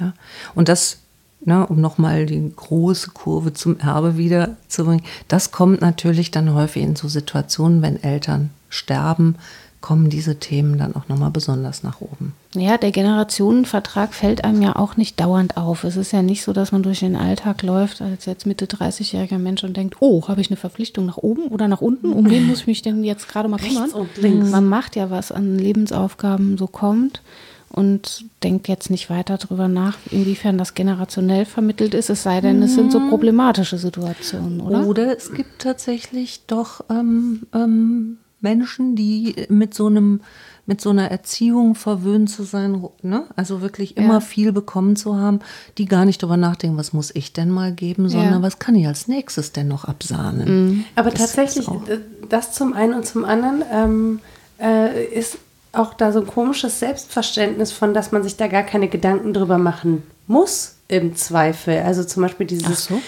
Ja? Und das, ne, um nochmal die große Kurve zum Erbe wieder zu bringen, das kommt natürlich dann häufig in so Situationen, wenn Eltern sterben, kommen diese Themen dann auch nochmal besonders nach oben. Ja, der Generationenvertrag fällt einem ja auch nicht dauernd auf. Es ist ja nicht so, dass man durch den Alltag läuft als jetzt Mitte 30-jähriger Mensch und denkt, oh, habe ich eine Verpflichtung nach oben oder nach unten? Um wen muss ich mich denn jetzt gerade mal kümmern? Rechts und links. Man macht ja, was an Lebensaufgaben so kommt und denkt jetzt nicht weiter darüber nach, inwiefern das generationell vermittelt ist, es sei denn, es sind so problematische Situationen, oder? Oder es gibt tatsächlich doch ähm, ähm, Menschen, die mit so einem mit so einer Erziehung verwöhnt zu sein, ne? also wirklich immer Ja. viel bekommen zu haben, die gar nicht darüber nachdenken, was muss ich denn mal geben, sondern Ja. was kann ich als nächstes denn noch absahnen. Aber Das tatsächlich, äh, das zum einen und zum anderen ähm, äh, ist auch da so ein komisches Selbstverständnis von, dass man sich da gar keine Gedanken drüber machen muss im Zweifel. Also zum Beispiel dieses, Ach so?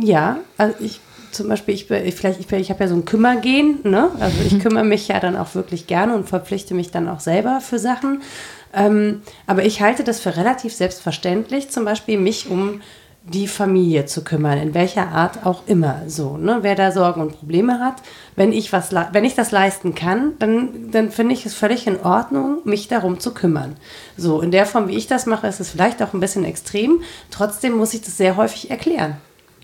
ja, also ich zum Beispiel, ich, ich, vielleicht, ich, ich habe ja so ein Kümmergehen, ne? Also ich kümmere mich ja dann auch wirklich gerne und verpflichte mich dann auch selber für Sachen. Ähm, aber ich halte das für relativ selbstverständlich, zum Beispiel mich um die Familie zu kümmern, in welcher Art auch immer so. Ne? Wer da Sorgen und Probleme hat, wenn ich, was, wenn ich das leisten kann, dann, dann finde ich es völlig in Ordnung, mich darum zu kümmern. So, in der Form, wie ich das mache, ist es vielleicht auch ein bisschen extrem. Trotzdem muss ich das sehr häufig erklären.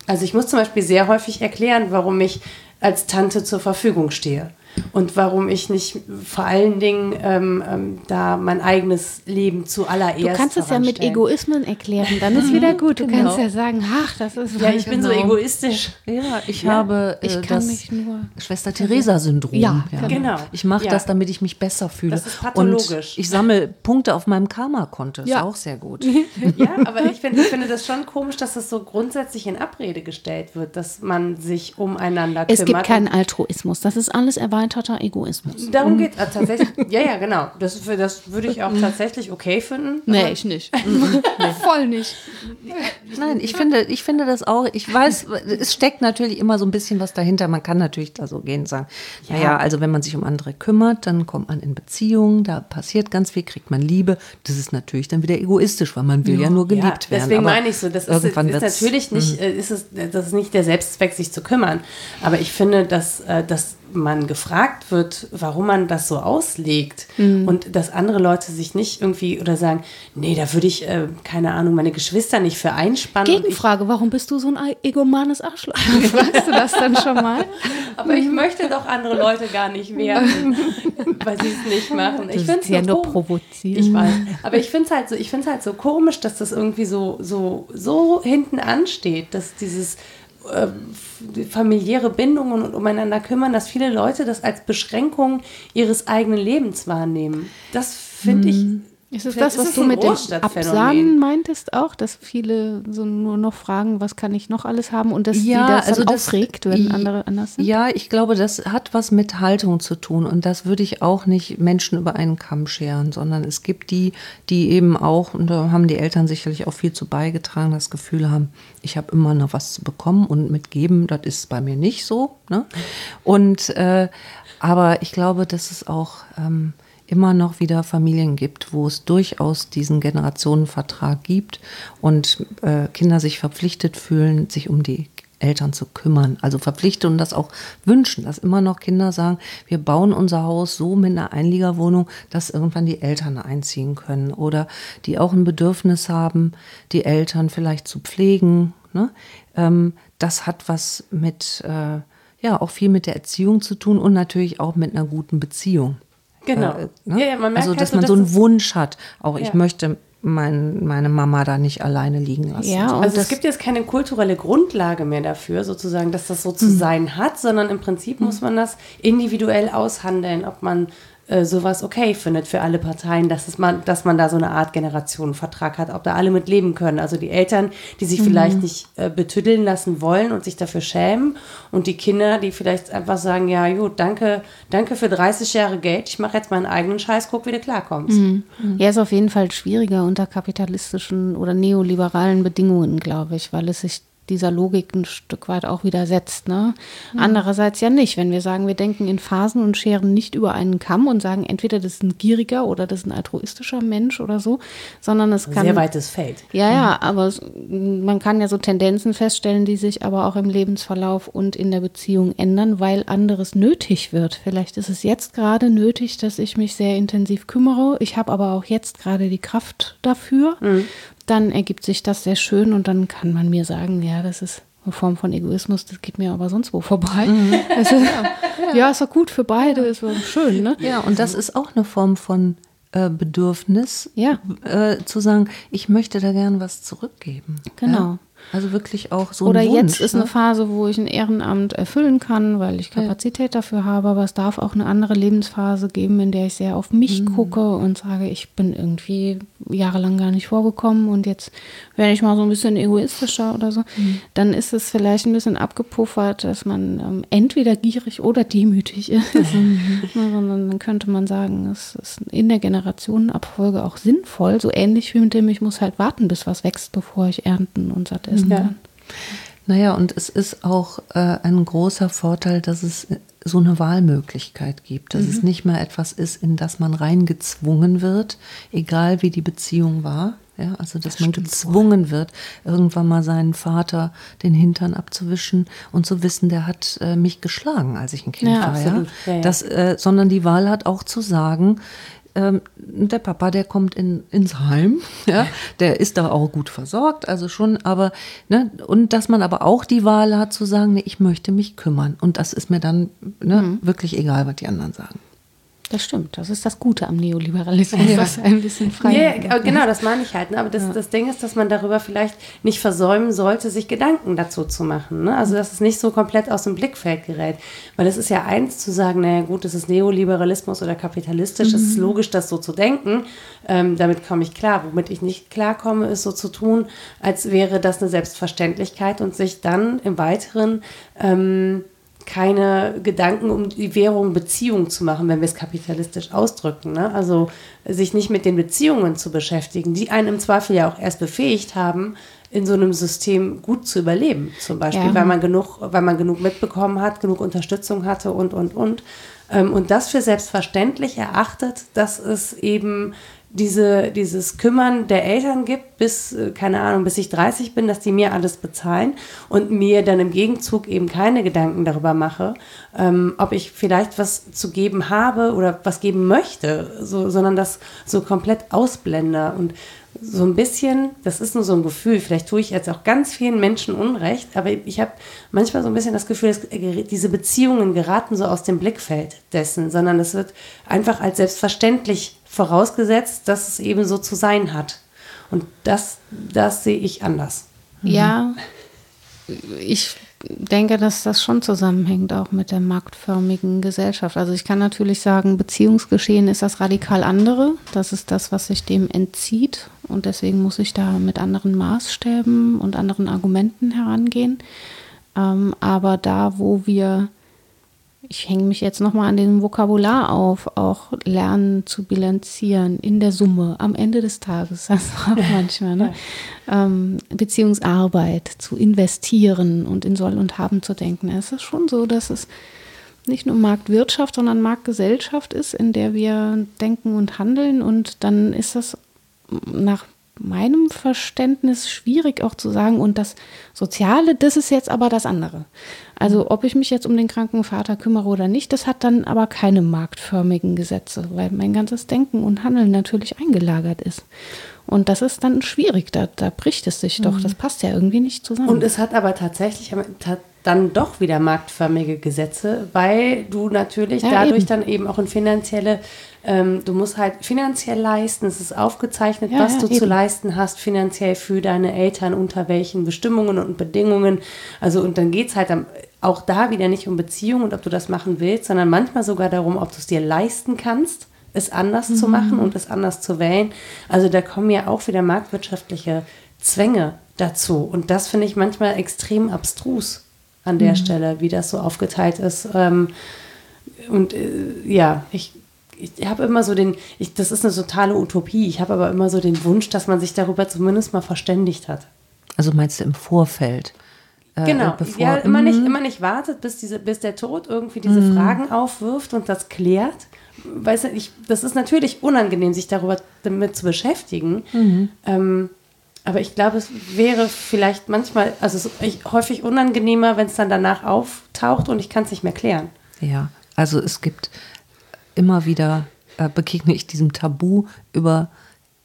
Also ich muss zum Beispiel sehr häufig erklären, warum ich als Tante zur Verfügung stehe. Und warum ich nicht vor allen Dingen ähm, ähm, da mein eigenes Leben zuallererst Du kannst es ja mit. Egoismen erklären, dann ist wieder gut. Du Genau. kannst ja sagen, ach, das ist Ja, ich bin so genau. egoistisch. Ja, ich Ja, habe äh, ich kann das mich nur- Schwester Theresa-Syndrom. Ja, genau. Ich mache Ja. das, damit ich mich besser fühle. Das ist pathologisch. Und ich sammle Punkte auf meinem Karma-Konto. Ist Ja. auch sehr gut. Ja, aber ich, find, ich finde das schon komisch, dass das so grundsätzlich in Abrede gestellt wird, dass man sich umeinander Es kümmert. gibt keinen Altruismus. Das ist alles erweiterter Egoismus. Darum geht es tatsächlich. Ja, ja, genau. Das, das würde ich auch tatsächlich okay finden. Nee, ich nicht. Voll nicht. Nein, ich finde, ich finde das auch, ich weiß, es steckt natürlich immer so ein bisschen was dahinter. Man kann natürlich da so gehen und sagen, ja. naja, also wenn man sich um andere kümmert, dann kommt man in Beziehungen, da passiert ganz viel, kriegt man Liebe. Das ist natürlich dann wieder egoistisch, weil man will ja, ja nur geliebt ja, werden. Deswegen meine ich so, das ist, ist natürlich nicht, äh, ist es, das ist nicht der Selbstzweck, sich zu kümmern. Aber ich finde, dass, äh, dass man gefragt wird, warum man das so auslegt mhm. und dass andere Leute sich nicht irgendwie oder sagen, nee, da würde ich, äh, keine Ahnung, meine Geschwister nicht für einspannen. Gegenfrage, warum bist du so ein egomanes Arschloch? Fragst du das dann schon mal? Aber ich möchte doch andere Leute gar nicht werden, weil sie es nicht machen. Ich finde es ja nur provozieren. Ich weiß. Aber ich finde es halt so, ich finde es halt so komisch, dass das irgendwie so, so, so hinten ansteht, dass dieses äh, familiäre Bindungen und umeinander kümmern, dass viele Leute das als Beschränkung ihres eigenen Lebens wahrnehmen. Das finde ich hm. Ist es das, was du mit dem Absahnen meintest auch, dass viele so nur noch fragen, was kann ich noch alles haben und dass ja, die das also das, aufregt, wenn andere anders sind? Ja, ich glaube, das hat was mit Haltung zu tun und das würde ich auch nicht Menschen über einen Kamm scheren, sondern es gibt die, die eben auch, und da haben die Eltern sicherlich auch viel zu beigetragen, das Gefühl haben, ich habe immer noch was zu bekommen und mitgeben, das ist bei mir nicht so. Ne? Und äh, aber ich glaube, dass es auch ähm, immer noch wieder Familien gibt, wo es durchaus diesen Generationenvertrag gibt und äh, Kinder sich verpflichtet fühlen, sich um die Eltern zu kümmern. Also verpflichten und das auch wünschen, dass immer noch Kinder sagen, wir bauen unser Haus so mit einer Einliegerwohnung, dass irgendwann die Eltern einziehen können oder die auch ein Bedürfnis haben, die Eltern vielleicht zu pflegen. Ne? Ähm, das hat was mit, äh, ja, auch viel mit der Erziehung zu tun und natürlich auch mit einer guten Beziehung. Genau. Äh, ne? ja, ja, man merkt also, dass halt man so, dass so einen Wunsch hat. Auch ich möchte mein, meine Mama da nicht alleine liegen lassen. Ja, also es gibt jetzt keine kulturelle Grundlage mehr dafür, sozusagen, dass das so zu mhm. sein hat, sondern im Prinzip mhm. muss man das individuell aushandeln, ob man äh, sowas okay findet für alle Parteien, dass, es man, dass man da so eine Art Generationenvertrag hat, ob da alle mit leben können. Also die Eltern, die sich mhm. vielleicht nicht äh, betüddeln lassen wollen und sich dafür schämen und die Kinder, die vielleicht einfach sagen, ja gut, danke, danke für 30 Jahre Geld, ich mache jetzt meinen eigenen Scheiß, guck, wie du klarkommst. Mhm. Ja, ist auf jeden Fall schwieriger unter kapitalistischen oder neoliberalen Bedingungen, glaube ich, weil es sich dieser Logik ein Stück weit auch widersetzt. Ne? Mhm. Andererseits ja nicht, wenn wir sagen, wir denken in Phasen und scheren nicht über einen Kamm und sagen, entweder das ist ein gieriger oder das ist ein altruistischer Mensch oder so, sondern es kann. Sehr weites Feld. Ja, ja, mhm. aber es, man kann ja so Tendenzen feststellen, die sich aber auch im Lebensverlauf und in der Beziehung ändern, weil anderes nötig wird. Vielleicht ist es jetzt gerade nötig, dass ich mich sehr intensiv kümmere. Ich habe aber auch jetzt gerade die Kraft dafür. Mhm dann ergibt sich das sehr schön und dann kann man mir sagen, ja, das ist eine Form von Egoismus, das geht mir aber sonst wo vorbei. Mhm. Ist, ja. ja, ist doch gut für beide, ist doch schön, ne? Ja, und das ist auch eine Form von äh, Bedürfnis, ja. äh, zu sagen, ich möchte da gern was zurückgeben. Genau. Ja? Also wirklich auch so Oder ein Wunsch, jetzt ist ne? eine Phase, wo ich ein Ehrenamt erfüllen kann, weil ich Kapazität ja. dafür habe, aber es darf auch eine andere Lebensphase geben, in der ich sehr auf mich mhm. gucke und sage, ich bin irgendwie jahrelang gar nicht vorgekommen und jetzt werde ich mal so ein bisschen egoistischer oder so. Mhm. Dann ist es vielleicht ein bisschen abgepuffert, dass man ähm, entweder gierig oder demütig ist. Mhm. Sondern dann könnte man sagen, es ist in der Generationenabfolge auch sinnvoll, so ähnlich wie mit dem, ich muss halt warten, bis was wächst, bevor ich ernten und satt essen ja. kann. Naja, und es ist auch äh, ein großer Vorteil, dass es so eine Wahlmöglichkeit gibt, dass mhm. es nicht mehr etwas ist, in das man reingezwungen wird, egal wie die Beziehung war. Ja, also dass das man gezwungen wohl. wird, irgendwann mal seinen Vater den Hintern abzuwischen und zu wissen, der hat äh, mich geschlagen, als ich ein Kind ja, war. Ja? Ja, das, äh, sondern die Wahl hat auch zu sagen, ähm, der Papa, der kommt in, ins Heim, ja, der ist da auch gut versorgt, also schon, aber, ne, und dass man aber auch die Wahl hat zu sagen, ne, ich möchte mich kümmern. Und das ist mir dann ne, mhm. wirklich egal, was die anderen sagen. Das stimmt, das ist das Gute am Neoliberalismus, ja. das ein bisschen frei ja, Genau, das meine ich halt. Ne? Aber das, ja. das Ding ist, dass man darüber vielleicht nicht versäumen sollte, sich Gedanken dazu zu machen. Ne? Also, dass es nicht so komplett aus dem Blickfeld gerät. Weil es ist ja eins zu sagen, naja gut, das ist Neoliberalismus oder kapitalistisch, es mhm. ist logisch, das so zu denken. Ähm, damit komme ich klar. Womit ich nicht klarkomme, ist so zu tun, als wäre das eine Selbstverständlichkeit und sich dann im Weiteren... Ähm, keine Gedanken um die Währung Beziehung zu machen, wenn wir es kapitalistisch ausdrücken. Ne? Also sich nicht mit den Beziehungen zu beschäftigen, die einen im Zweifel ja auch erst befähigt haben, in so einem System gut zu überleben. Zum Beispiel, ja. weil man genug, weil man genug mitbekommen hat, genug Unterstützung hatte und und und. Ähm, und das für selbstverständlich erachtet, dass es eben diese, dieses Kümmern der Eltern gibt, bis, äh, keine Ahnung, bis ich 30 bin, dass die mir alles bezahlen und mir dann im Gegenzug eben keine Gedanken darüber mache, ähm, ob ich vielleicht was zu geben habe oder was geben möchte, so, sondern das so komplett ausblende. Und so ein bisschen, das ist nur so ein Gefühl, vielleicht tue ich jetzt auch ganz vielen Menschen Unrecht, aber ich habe manchmal so ein bisschen das Gefühl, dass diese Beziehungen geraten so aus dem Blickfeld dessen, sondern es wird einfach als selbstverständlich vorausgesetzt, dass es eben so zu sein hat. Und das, das sehe ich anders. Ja, ich denke, dass das schon zusammenhängt auch mit der marktförmigen Gesellschaft. Also ich kann natürlich sagen, Beziehungsgeschehen ist das radikal andere. Das ist das, was sich dem entzieht. Und deswegen muss ich da mit anderen Maßstäben und anderen Argumenten herangehen. Ähm, aber da, wo wir ich hänge mich jetzt nochmal an dem Vokabular auf, auch lernen zu bilanzieren in der Summe am Ende des Tages, das auch manchmal, ne? ähm, Beziehungsarbeit zu investieren und in Soll und Haben zu denken. Es ist schon so, dass es nicht nur Marktwirtschaft, sondern Marktgesellschaft ist, in der wir denken und handeln und dann ist das nach meinem Verständnis schwierig auch zu sagen, und das Soziale, das ist jetzt aber das andere. Also ob ich mich jetzt um den kranken Vater kümmere oder nicht, das hat dann aber keine marktförmigen Gesetze, weil mein ganzes Denken und Handeln natürlich eingelagert ist. Und das ist dann schwierig, da, da bricht es sich doch, mhm. das passt ja irgendwie nicht zusammen. Und es hat aber tatsächlich dann doch wieder marktförmige Gesetze, weil du natürlich ja, dadurch eben. dann eben auch in finanzielle ähm, du musst halt finanziell leisten, es ist aufgezeichnet, ja, was ja, du eben. zu leisten hast, finanziell für deine Eltern, unter welchen Bestimmungen und Bedingungen. Also, und dann geht es halt auch da wieder nicht um Beziehung und ob du das machen willst, sondern manchmal sogar darum, ob du es dir leisten kannst, es anders mhm. zu machen und es anders zu wählen. Also, da kommen ja auch wieder marktwirtschaftliche Zwänge dazu. Und das finde ich manchmal extrem abstrus an der mhm. Stelle, wie das so aufgeteilt ist. Ähm, und äh, ja, ich ich habe immer so den, ich, das ist eine totale Utopie, ich habe aber immer so den Wunsch, dass man sich darüber zumindest mal verständigt hat. Also meinst du im Vorfeld? Äh, genau, bevor, ja, immer nicht, mhm. immer nicht wartet, bis, diese, bis der Tod irgendwie diese mm. Fragen aufwirft und das klärt. Weißt du, ich, das ist natürlich unangenehm, sich darüber damit zu beschäftigen. Mhm. Ähm, aber ich glaube, es wäre vielleicht manchmal, also häufig unangenehmer, wenn es dann danach auftaucht und ich kann es nicht mehr klären. Ja, also es gibt immer wieder äh, begegne ich diesem Tabu, über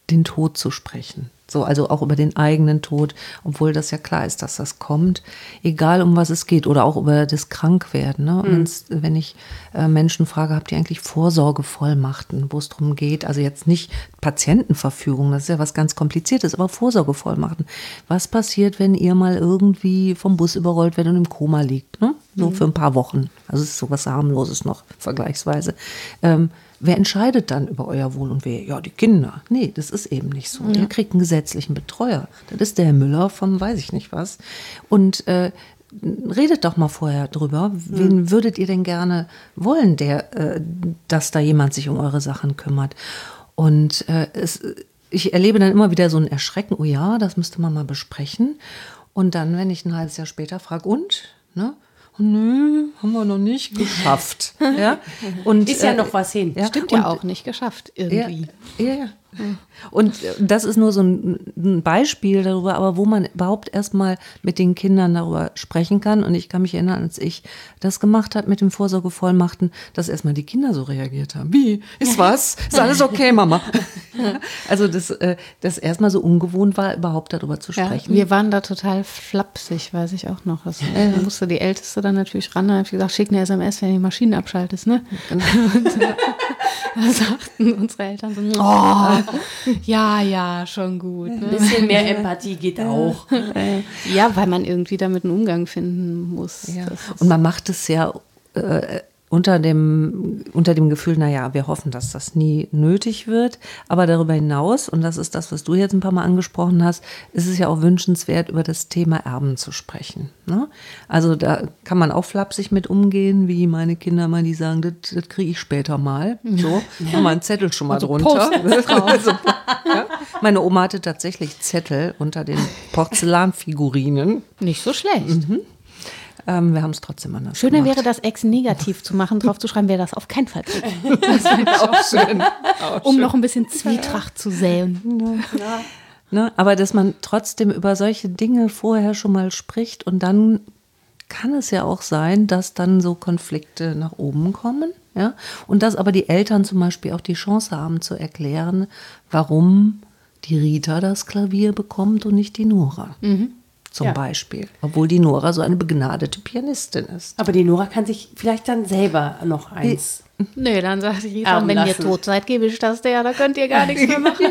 den Tod zu sprechen. So, also auch über den eigenen Tod, obwohl das ja klar ist, dass das kommt, egal um was es geht, oder auch über das Krankwerden. Ne? Mhm. Wenn ich äh, Menschen frage, habt ihr eigentlich Vorsorgevollmachten, wo es darum geht, also jetzt nicht Patientenverfügung, das ist ja was ganz Kompliziertes, aber Vorsorgevollmachten. Was passiert, wenn ihr mal irgendwie vom Bus überrollt werdet und im Koma liegt? Ne? So mhm. für ein paar Wochen. Also es ist so was harmloses noch, vergleichsweise. Ähm, Wer entscheidet dann über euer Wohl und Wehe? Ja, die Kinder. Nee, das ist eben nicht so. Ja. Ihr kriegt einen gesetzlichen Betreuer. Das ist der Herr Müller vom weiß ich nicht was. Und äh, redet doch mal vorher drüber. Wen hm. würdet ihr denn gerne wollen, der, äh, dass da jemand sich um eure Sachen kümmert? Und äh, es, ich erlebe dann immer wieder so ein Erschrecken, oh ja, das müsste man mal besprechen. Und dann, wenn ich ein halbes Jahr später frage, und? Ne? Nö, haben wir noch nicht geschafft. ja? Und, ist ja äh, noch was hin. Ja? Stimmt ja und, auch nicht geschafft irgendwie. Ja, ja, ja. Und das ist nur so ein Beispiel darüber, aber wo man überhaupt erstmal mit den Kindern darüber sprechen kann. Und ich kann mich erinnern, als ich das gemacht habe mit dem Vorsorgevollmachten, dass erstmal die Kinder so reagiert haben. Wie? Ist was? Ist alles okay, Mama? Also, dass äh, das erstmal so ungewohnt war, überhaupt darüber zu sprechen. Ja, wir waren da total flapsig, weiß ich auch noch. Das, äh, musste die Älteste dann natürlich ran. Da habe ich gesagt, schick eine SMS, wenn die Maschine abschaltest. Ne? Genau. Und, äh, da sagten unsere Eltern so, oh, ja, ja, schon gut. Ne? Ein bisschen mehr Empathie geht auch. Ja, weil man irgendwie damit einen Umgang finden muss. Ja. Und man macht es ja äh, unter dem, unter dem Gefühl, naja, wir hoffen, dass das nie nötig wird. Aber darüber hinaus, und das ist das, was du jetzt ein paar Mal angesprochen hast, ist es ja auch wünschenswert, über das Thema Erben zu sprechen. Ne? Also da kann man auch flapsig mit umgehen, wie meine Kinder mal, die sagen, das, das kriege ich später mal. So, ja. mal einen Zettel schon mal also drunter. also, ja. Meine Oma hatte tatsächlich Zettel unter den Porzellanfigurinen. Nicht so schlecht. Mhm. Ähm, wir haben es trotzdem anders Schöner gemacht. wäre das ex negativ zu machen, drauf zu schreiben, wer das auf keinen Fall kriegt. Das auch schön. Auch um schön. noch ein bisschen Zwietracht zu säen. Ja. Ne? Aber dass man trotzdem über solche Dinge vorher schon mal spricht und dann kann es ja auch sein, dass dann so Konflikte nach oben kommen. Ja? Und dass aber die Eltern zum Beispiel auch die Chance haben zu erklären, warum die Rita das Klavier bekommt und nicht die Nora. Mhm zum ja. Beispiel. Obwohl die Nora so eine begnadete Pianistin ist. Aber die Nora kann sich vielleicht dann selber noch eins. Nee, dann sagt die Rita, wenn ihr tot seid, gebe ich das der, da könnt ihr gar nichts mehr machen.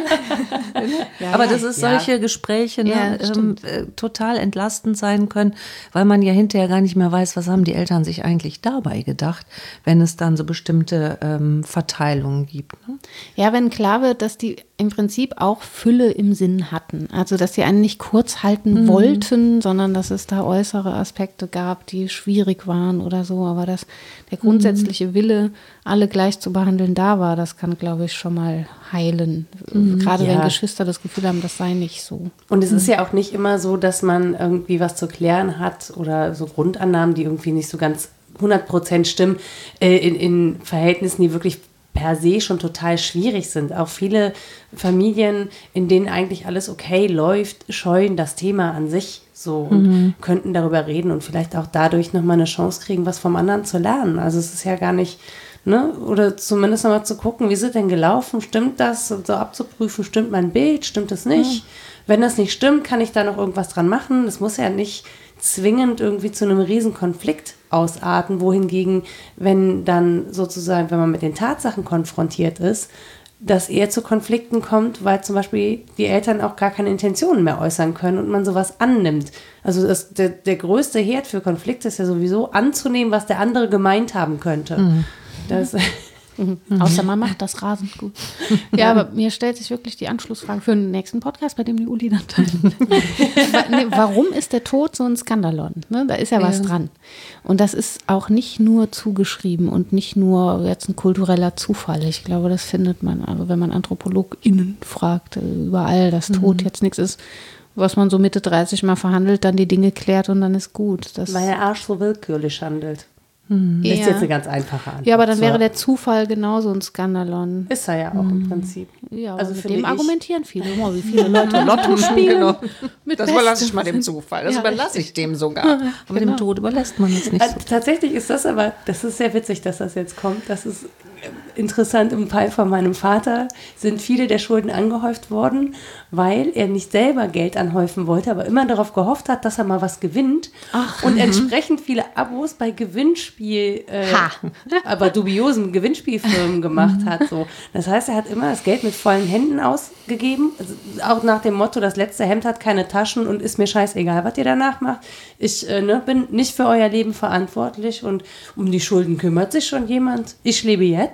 ja, Aber das ist solche Gespräche ne, ähm, äh, total entlastend sein können, weil man ja hinterher gar nicht mehr weiß, was haben die Eltern sich eigentlich dabei gedacht, wenn es dann so bestimmte ähm, Verteilungen gibt. Ne? Ja, wenn klar wird, dass die im Prinzip auch Fülle im Sinn hatten. Also, dass sie einen nicht kurz halten mhm. wollten, sondern dass es da äußere Aspekte gab, die schwierig waren oder so. Aber dass der grundsätzliche mhm. Wille, alle gleich zu behandeln, da war, das kann, glaube ich, schon mal heilen. Mhm. Gerade ja. wenn Geschwister das Gefühl haben, das sei nicht so. Und es ist ja auch nicht immer so, dass man irgendwie was zu klären hat oder so Grundannahmen, die irgendwie nicht so ganz 100% stimmen, äh, in, in Verhältnissen, die wirklich per se schon total schwierig sind. Auch viele Familien, in denen eigentlich alles okay läuft, scheuen das Thema an sich so und mhm. könnten darüber reden und vielleicht auch dadurch nochmal eine Chance kriegen, was vom anderen zu lernen. Also es ist ja gar nicht, ne, oder zumindest nochmal zu gucken, wie ist es denn gelaufen, stimmt das, so abzuprüfen, stimmt mein Bild, stimmt es nicht. Mhm. Wenn das nicht stimmt, kann ich da noch irgendwas dran machen. Das muss ja nicht zwingend irgendwie zu einem Riesenkonflikt ausarten, wohingegen, wenn dann sozusagen, wenn man mit den Tatsachen konfrontiert ist, dass eher zu Konflikten kommt, weil zum Beispiel die Eltern auch gar keine Intentionen mehr äußern können und man sowas annimmt. Also das, der, der größte Herd für Konflikte ist ja sowieso anzunehmen, was der andere gemeint haben könnte. Mhm. Das, Mhm. Außer man macht das rasend gut. Ja, aber mir stellt sich wirklich die Anschlussfrage für den nächsten Podcast, bei dem die Uli dann teilnimmt. Warum ist der Tod so ein Skandalon? Ne, da ist ja, ja was dran. Und das ist auch nicht nur zugeschrieben und nicht nur jetzt ein kultureller Zufall. Ich glaube, das findet man, also wenn man AnthropologInnen fragt, äh, überall, dass Tod mhm. jetzt nichts ist, was man so Mitte 30 mal verhandelt, dann die Dinge klärt und dann ist gut. Das Weil der Arsch so willkürlich handelt. Hm. Ist jetzt eine ganz einfache Antwort. Ja, aber dann wäre der Zufall genauso ein Skandalon. Ist er ja auch hm. im Prinzip. Ja, also mit dem argumentieren viele. Mal, wie viele Leute Lotto spielen. Genau. das überlasse ich mal dem Zufall. Das ja, überlasse ich dem sogar. Aber genau. dem Tod überlässt man es nicht. Also, so. Tatsächlich ist das aber, das ist sehr witzig, dass das jetzt kommt. Das ist interessant, im Fall von meinem Vater sind viele der Schulden angehäuft worden, weil er nicht selber Geld anhäufen wollte, aber immer darauf gehofft hat, dass er mal was gewinnt Ach, und mhm. entsprechend viele Abos bei Gewinnspiel, äh, aber dubiosen Gewinnspielfirmen gemacht hat. So. Das heißt, er hat immer das Geld mit vollen Händen ausgegeben, also auch nach dem Motto, das letzte Hemd hat keine Taschen und ist mir scheißegal, was ihr danach macht. Ich äh, ne, bin nicht für euer Leben verantwortlich und um die Schulden kümmert sich schon jemand. Ich lebe jetzt.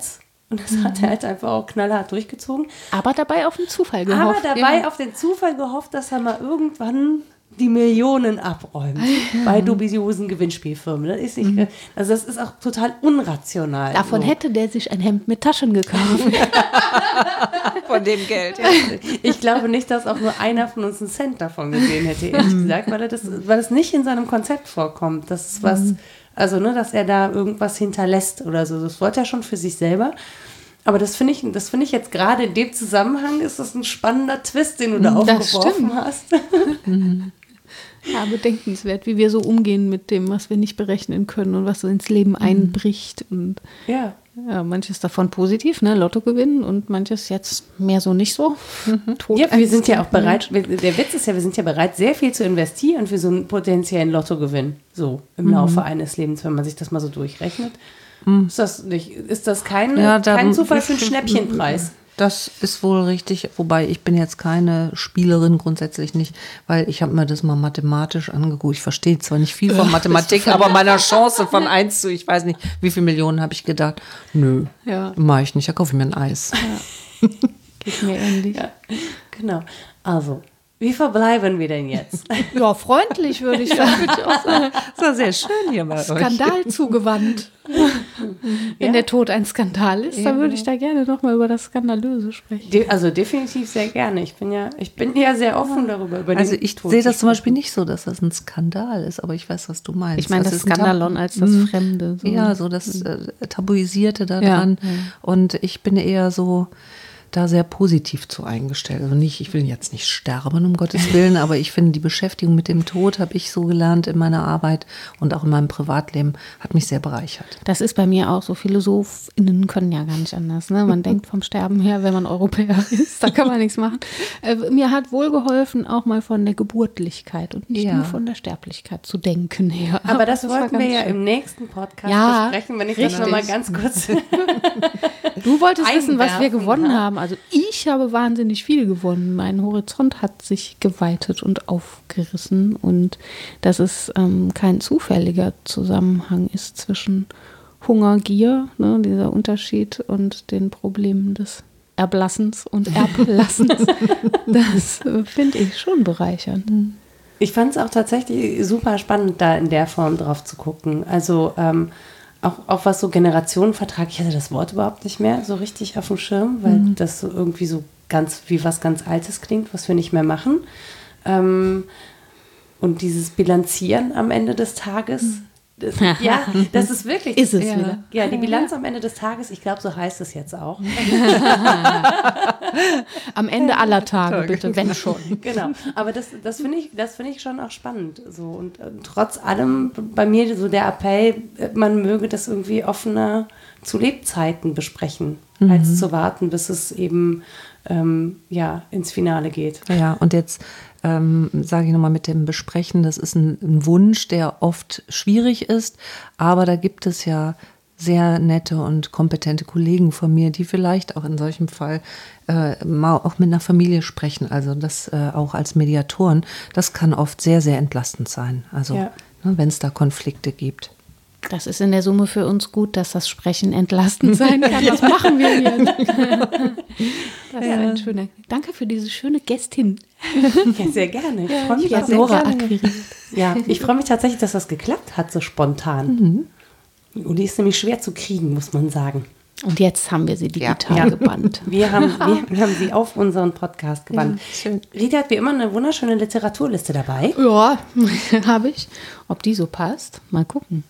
Und das mhm. hat er halt einfach auch knallhart durchgezogen. Aber dabei auf den Zufall gehofft. Aber dabei ja. auf den Zufall gehofft, dass er mal irgendwann die Millionen abräumt mhm. bei dubiosen Gewinnspielfirmen. Das ist nicht, mhm. also das ist auch total unrational. Davon so. hätte der sich ein Hemd mit Taschen gekauft. von dem Geld. Ja. Ich glaube nicht, dass auch nur einer von uns einen Cent davon gesehen hätte, ehrlich mhm. gesagt, weil, er das, weil es nicht in seinem Konzept vorkommt. Das ist was, mhm. Also ne, dass er da irgendwas hinterlässt oder so. Das wollte er schon für sich selber. Aber das finde ich, das ich jetzt gerade in dem Zusammenhang ist das ein spannender Twist, den du da das aufgeworfen stimmt. hast. Ja, bedenkenswert, wie wir so umgehen mit dem, was wir nicht berechnen können und was so ins Leben mhm. einbricht. Und ja. Ja. manches davon positiv, ne? Lotto gewinnen und manches jetzt mehr so nicht so. Mhm. ja, wir sind ja auch bereit, der Witz ist ja, wir sind ja bereit, sehr viel zu investieren für so einen potenziellen Lottogewinn, so im mhm. Laufe eines Lebens, wenn man sich das mal so durchrechnet. Mhm. Ist das nicht, ist das kein, ja, kein Zufall für einen Schnäppchenpreis? Das ist wohl richtig, wobei ich bin jetzt keine Spielerin grundsätzlich nicht, weil ich habe mir das mal mathematisch angeguckt. Ich verstehe zwar nicht viel von Mathematik, aber meiner Chance von 1 zu, ich weiß nicht, wie viele Millionen habe ich gedacht. Nö, Ja. mache ich nicht, da kaufe ich mir ein Eis. Geht mir ähnlich. Ja, genau. Also, wie verbleiben wir denn jetzt? Ja, freundlich würde ich sagen. Das war sehr schön hier bei euch. Skandal zugewandt. Wenn der Tod ein Skandal ist, dann würde ich da gerne nochmal über das Skandalöse sprechen. De also definitiv sehr gerne. Ich bin ja, ich bin ja sehr offen darüber. Über Also ich sehe das zum Beispiel nicht so, dass das ein Skandal ist, aber ich weiß, was du meinst. Ich meine das ist ein Tab- Skandalon als das Mhm. Fremde. So. Ja, so das äh, Tabuisierte Ja, daran. ja. Und ich bin eher so da sehr positiv zu eingestellt. Also nicht, ich will jetzt nicht sterben, um Gottes Willen, aber ich finde, die Beschäftigung mit dem Tod habe ich so gelernt in meiner Arbeit und auch in meinem Privatleben, hat mich sehr bereichert. Das ist bei mir auch so. PhilosophInnen können ja gar nicht anders. Ne? Man denkt vom Sterben her, wenn man Europäer ist, da kann man nichts machen. Äh, mir hat wohl geholfen, auch mal von der Geburtlichkeit und nicht Ja. nur von der Sterblichkeit zu denken her. Aber das, war wollten wir ja schön. im nächsten Podcast Ja, besprechen, wenn ich richtig. das nochmal ganz kurz. Du wolltest wissen, was wir gewonnen haben. Also ich habe wahnsinnig viel gewonnen. Mein Horizont hat sich geweitet und aufgerissen und dass es ähm, kein zufälliger Zusammenhang ist zwischen Hunger, Gier, ne, dieser Unterschied und den Problemen des Erblassens und Erblassens. das äh, finde ich schon bereichernd. Ich fand es auch tatsächlich super spannend, da in der Form drauf zu gucken. Also ähm, auch, auch was so Generationenvertrag, ich hatte das Wort überhaupt nicht mehr so richtig auf dem Schirm, weil das so irgendwie so ganz wie was ganz Altes klingt, was wir nicht mehr machen. Ähm, und dieses Bilanzieren am Ende des Tages. Das, ja, das ist wirklich. Ist es ja. wieder. Ja, die Bilanz am Ende des Tages, ich glaube, so heißt es jetzt auch. Am Ende aller Tage, bitte, wenn schon. Genau, aber das, das finde ich, das finde ich schon auch spannend. So und äh, trotz allem bei mir so der Appell, äh, man möge das irgendwie offener zu Lebzeiten besprechen, als zu warten, bis es eben ähm, ja ins Finale geht. Ja, und jetzt ähm, sage ich nochmal mit dem Besprechen, das ist ein, ein Wunsch, der oft schwierig ist, aber da gibt es ja sehr nette und kompetente Kollegen von mir, die vielleicht auch in solchem Fall äh, mal auch mit einer Familie sprechen, also das äh, auch als Mediatoren, das kann oft sehr, sehr entlastend sein, also Ja. ne, wenn es da Konflikte gibt. Das ist in der Summe für uns gut, dass das Sprechen entlastend sein kann. Was machen wir hier? Das ist ein schöner. Danke für diese schöne Gästin. Ja, sehr gerne. Ich freue mich, sehr Nora akquiriert. Ja, ich freue mich tatsächlich, dass das geklappt hat, so spontan. Und die ist nämlich schwer zu kriegen, muss man sagen. Und jetzt haben wir sie digital Ja. gebannt. Wir haben, wir, haben sie auf unseren Podcast gebannt. schön. Rita hat wie immer eine wunderschöne Literaturliste dabei. Ja, habe ich. Ob die so passt? Mal gucken.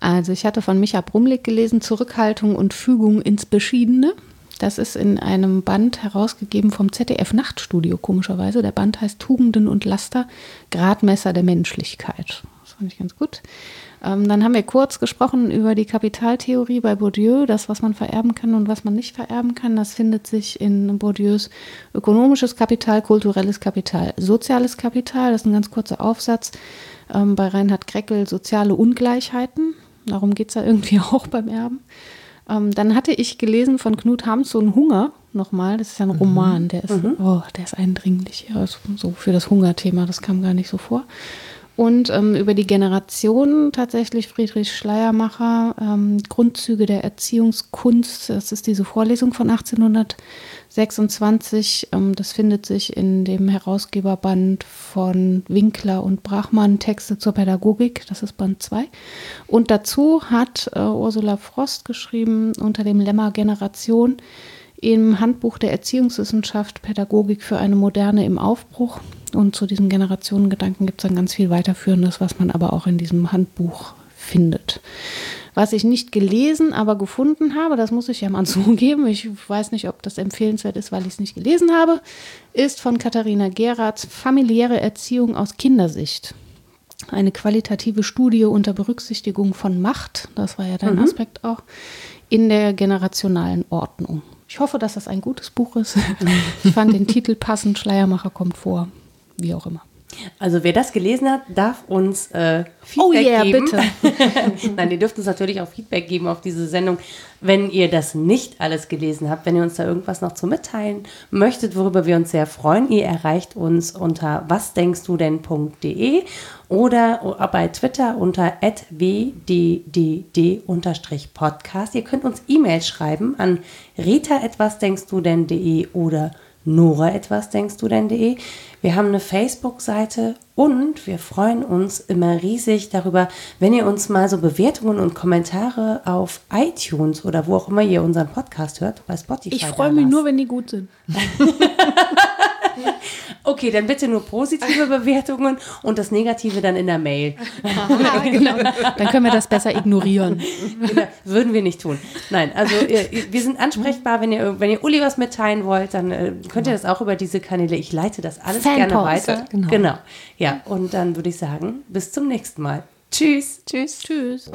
Also ich hatte von Micha Brumlik gelesen, Zurückhaltung und Fügung ins Beschiedene. Das ist in einem Band herausgegeben vom ZDF Nachtstudio, komischerweise. Der Band heißt Tugenden und Laster, Gradmesser der Menschlichkeit. Das fand ich ganz gut. Ähm, dann haben wir kurz gesprochen über die Kapitaltheorie bei Bourdieu, das, was man vererben kann und was man nicht vererben kann. Das findet sich in Bourdieus ökonomisches Kapital, kulturelles Kapital, soziales Kapital. Das ist ein ganz kurzer Aufsatz. Ähm, bei Reinhard Kreckel soziale Ungleichheiten. Darum geht es ja irgendwie auch beim Erben. Ähm, dann hatte ich gelesen von Knut Hamsun Hunger nochmal. Das ist ja ein Roman, der ist, oh, der ist eindringlich. Ja, so- so für das Hungerthema, das kam gar nicht so vor. Und ähm, über die Generation tatsächlich Friedrich Schleiermacher, ähm, Grundzüge der Erziehungskunst. Das ist diese Vorlesung von 1826. Ähm, das findet sich in dem Herausgeberband von Winkler und Brachmann, Texte zur Pädagogik. Das ist Band 2. Und dazu hat äh, Ursula Frost geschrieben unter dem Lemma Generation im Handbuch der Erziehungswissenschaft Pädagogik für eine Moderne im Aufbruch. Und zu diesem Generationengedanken gibt es dann ganz viel weiterführendes, was man aber auch in diesem Handbuch findet. Was ich nicht gelesen, aber gefunden habe, das muss ich ja mal zugeben, ich weiß nicht, ob das empfehlenswert ist, weil ich es nicht gelesen habe, ist von Katharina Geratz Familiäre Erziehung aus Kindersicht. Eine qualitative Studie unter Berücksichtigung von Macht, das war ja dein Aspekt auch, in der generationalen Ordnung. Ich hoffe, dass das ein gutes Buch ist. Ich fand den Titel passend, Schleiermacher kommt vor, wie auch immer. Also wer das gelesen hat, darf uns äh, Feedback Oh yeah, geben. bitte. Nein, ihr dürft uns natürlich auch Feedback geben auf diese Sendung, wenn ihr das nicht alles gelesen habt, wenn ihr uns da irgendwas noch zu mitteilen möchtet, worüber wir uns sehr freuen. Ihr erreicht uns unter wasdenkstudenn.de oder bei Twitter unter wddd-podcast. Ihr könnt uns E-Mails schreiben an rita.wasdenkstudenn.de oder Nora etwas denkst du denn.de. Wir haben eine Facebook-Seite und wir freuen uns immer riesig darüber, wenn ihr uns mal so Bewertungen und Kommentare auf iTunes oder wo auch immer ihr unseren Podcast hört, bei Spotify. Ich freue mich nur, wenn die gut sind. Okay, dann bitte nur positive Bewertungen und das Negative dann in der Mail. genau. Dann können wir das besser ignorieren. Genau, Würden wir nicht tun. Nein, also ihr, ihr- wir sind ansprechbar, wenn ihr, wenn ihr Uli was mitteilen wollt, dann äh, könnt ihr das auch über diese Kanäle. Ich leite das alles gerne Fanpost. weiter. Genau. genau. Ja, und dann würde ich sagen, bis zum nächsten Mal. Tschüss. Tschüss. Tschüss.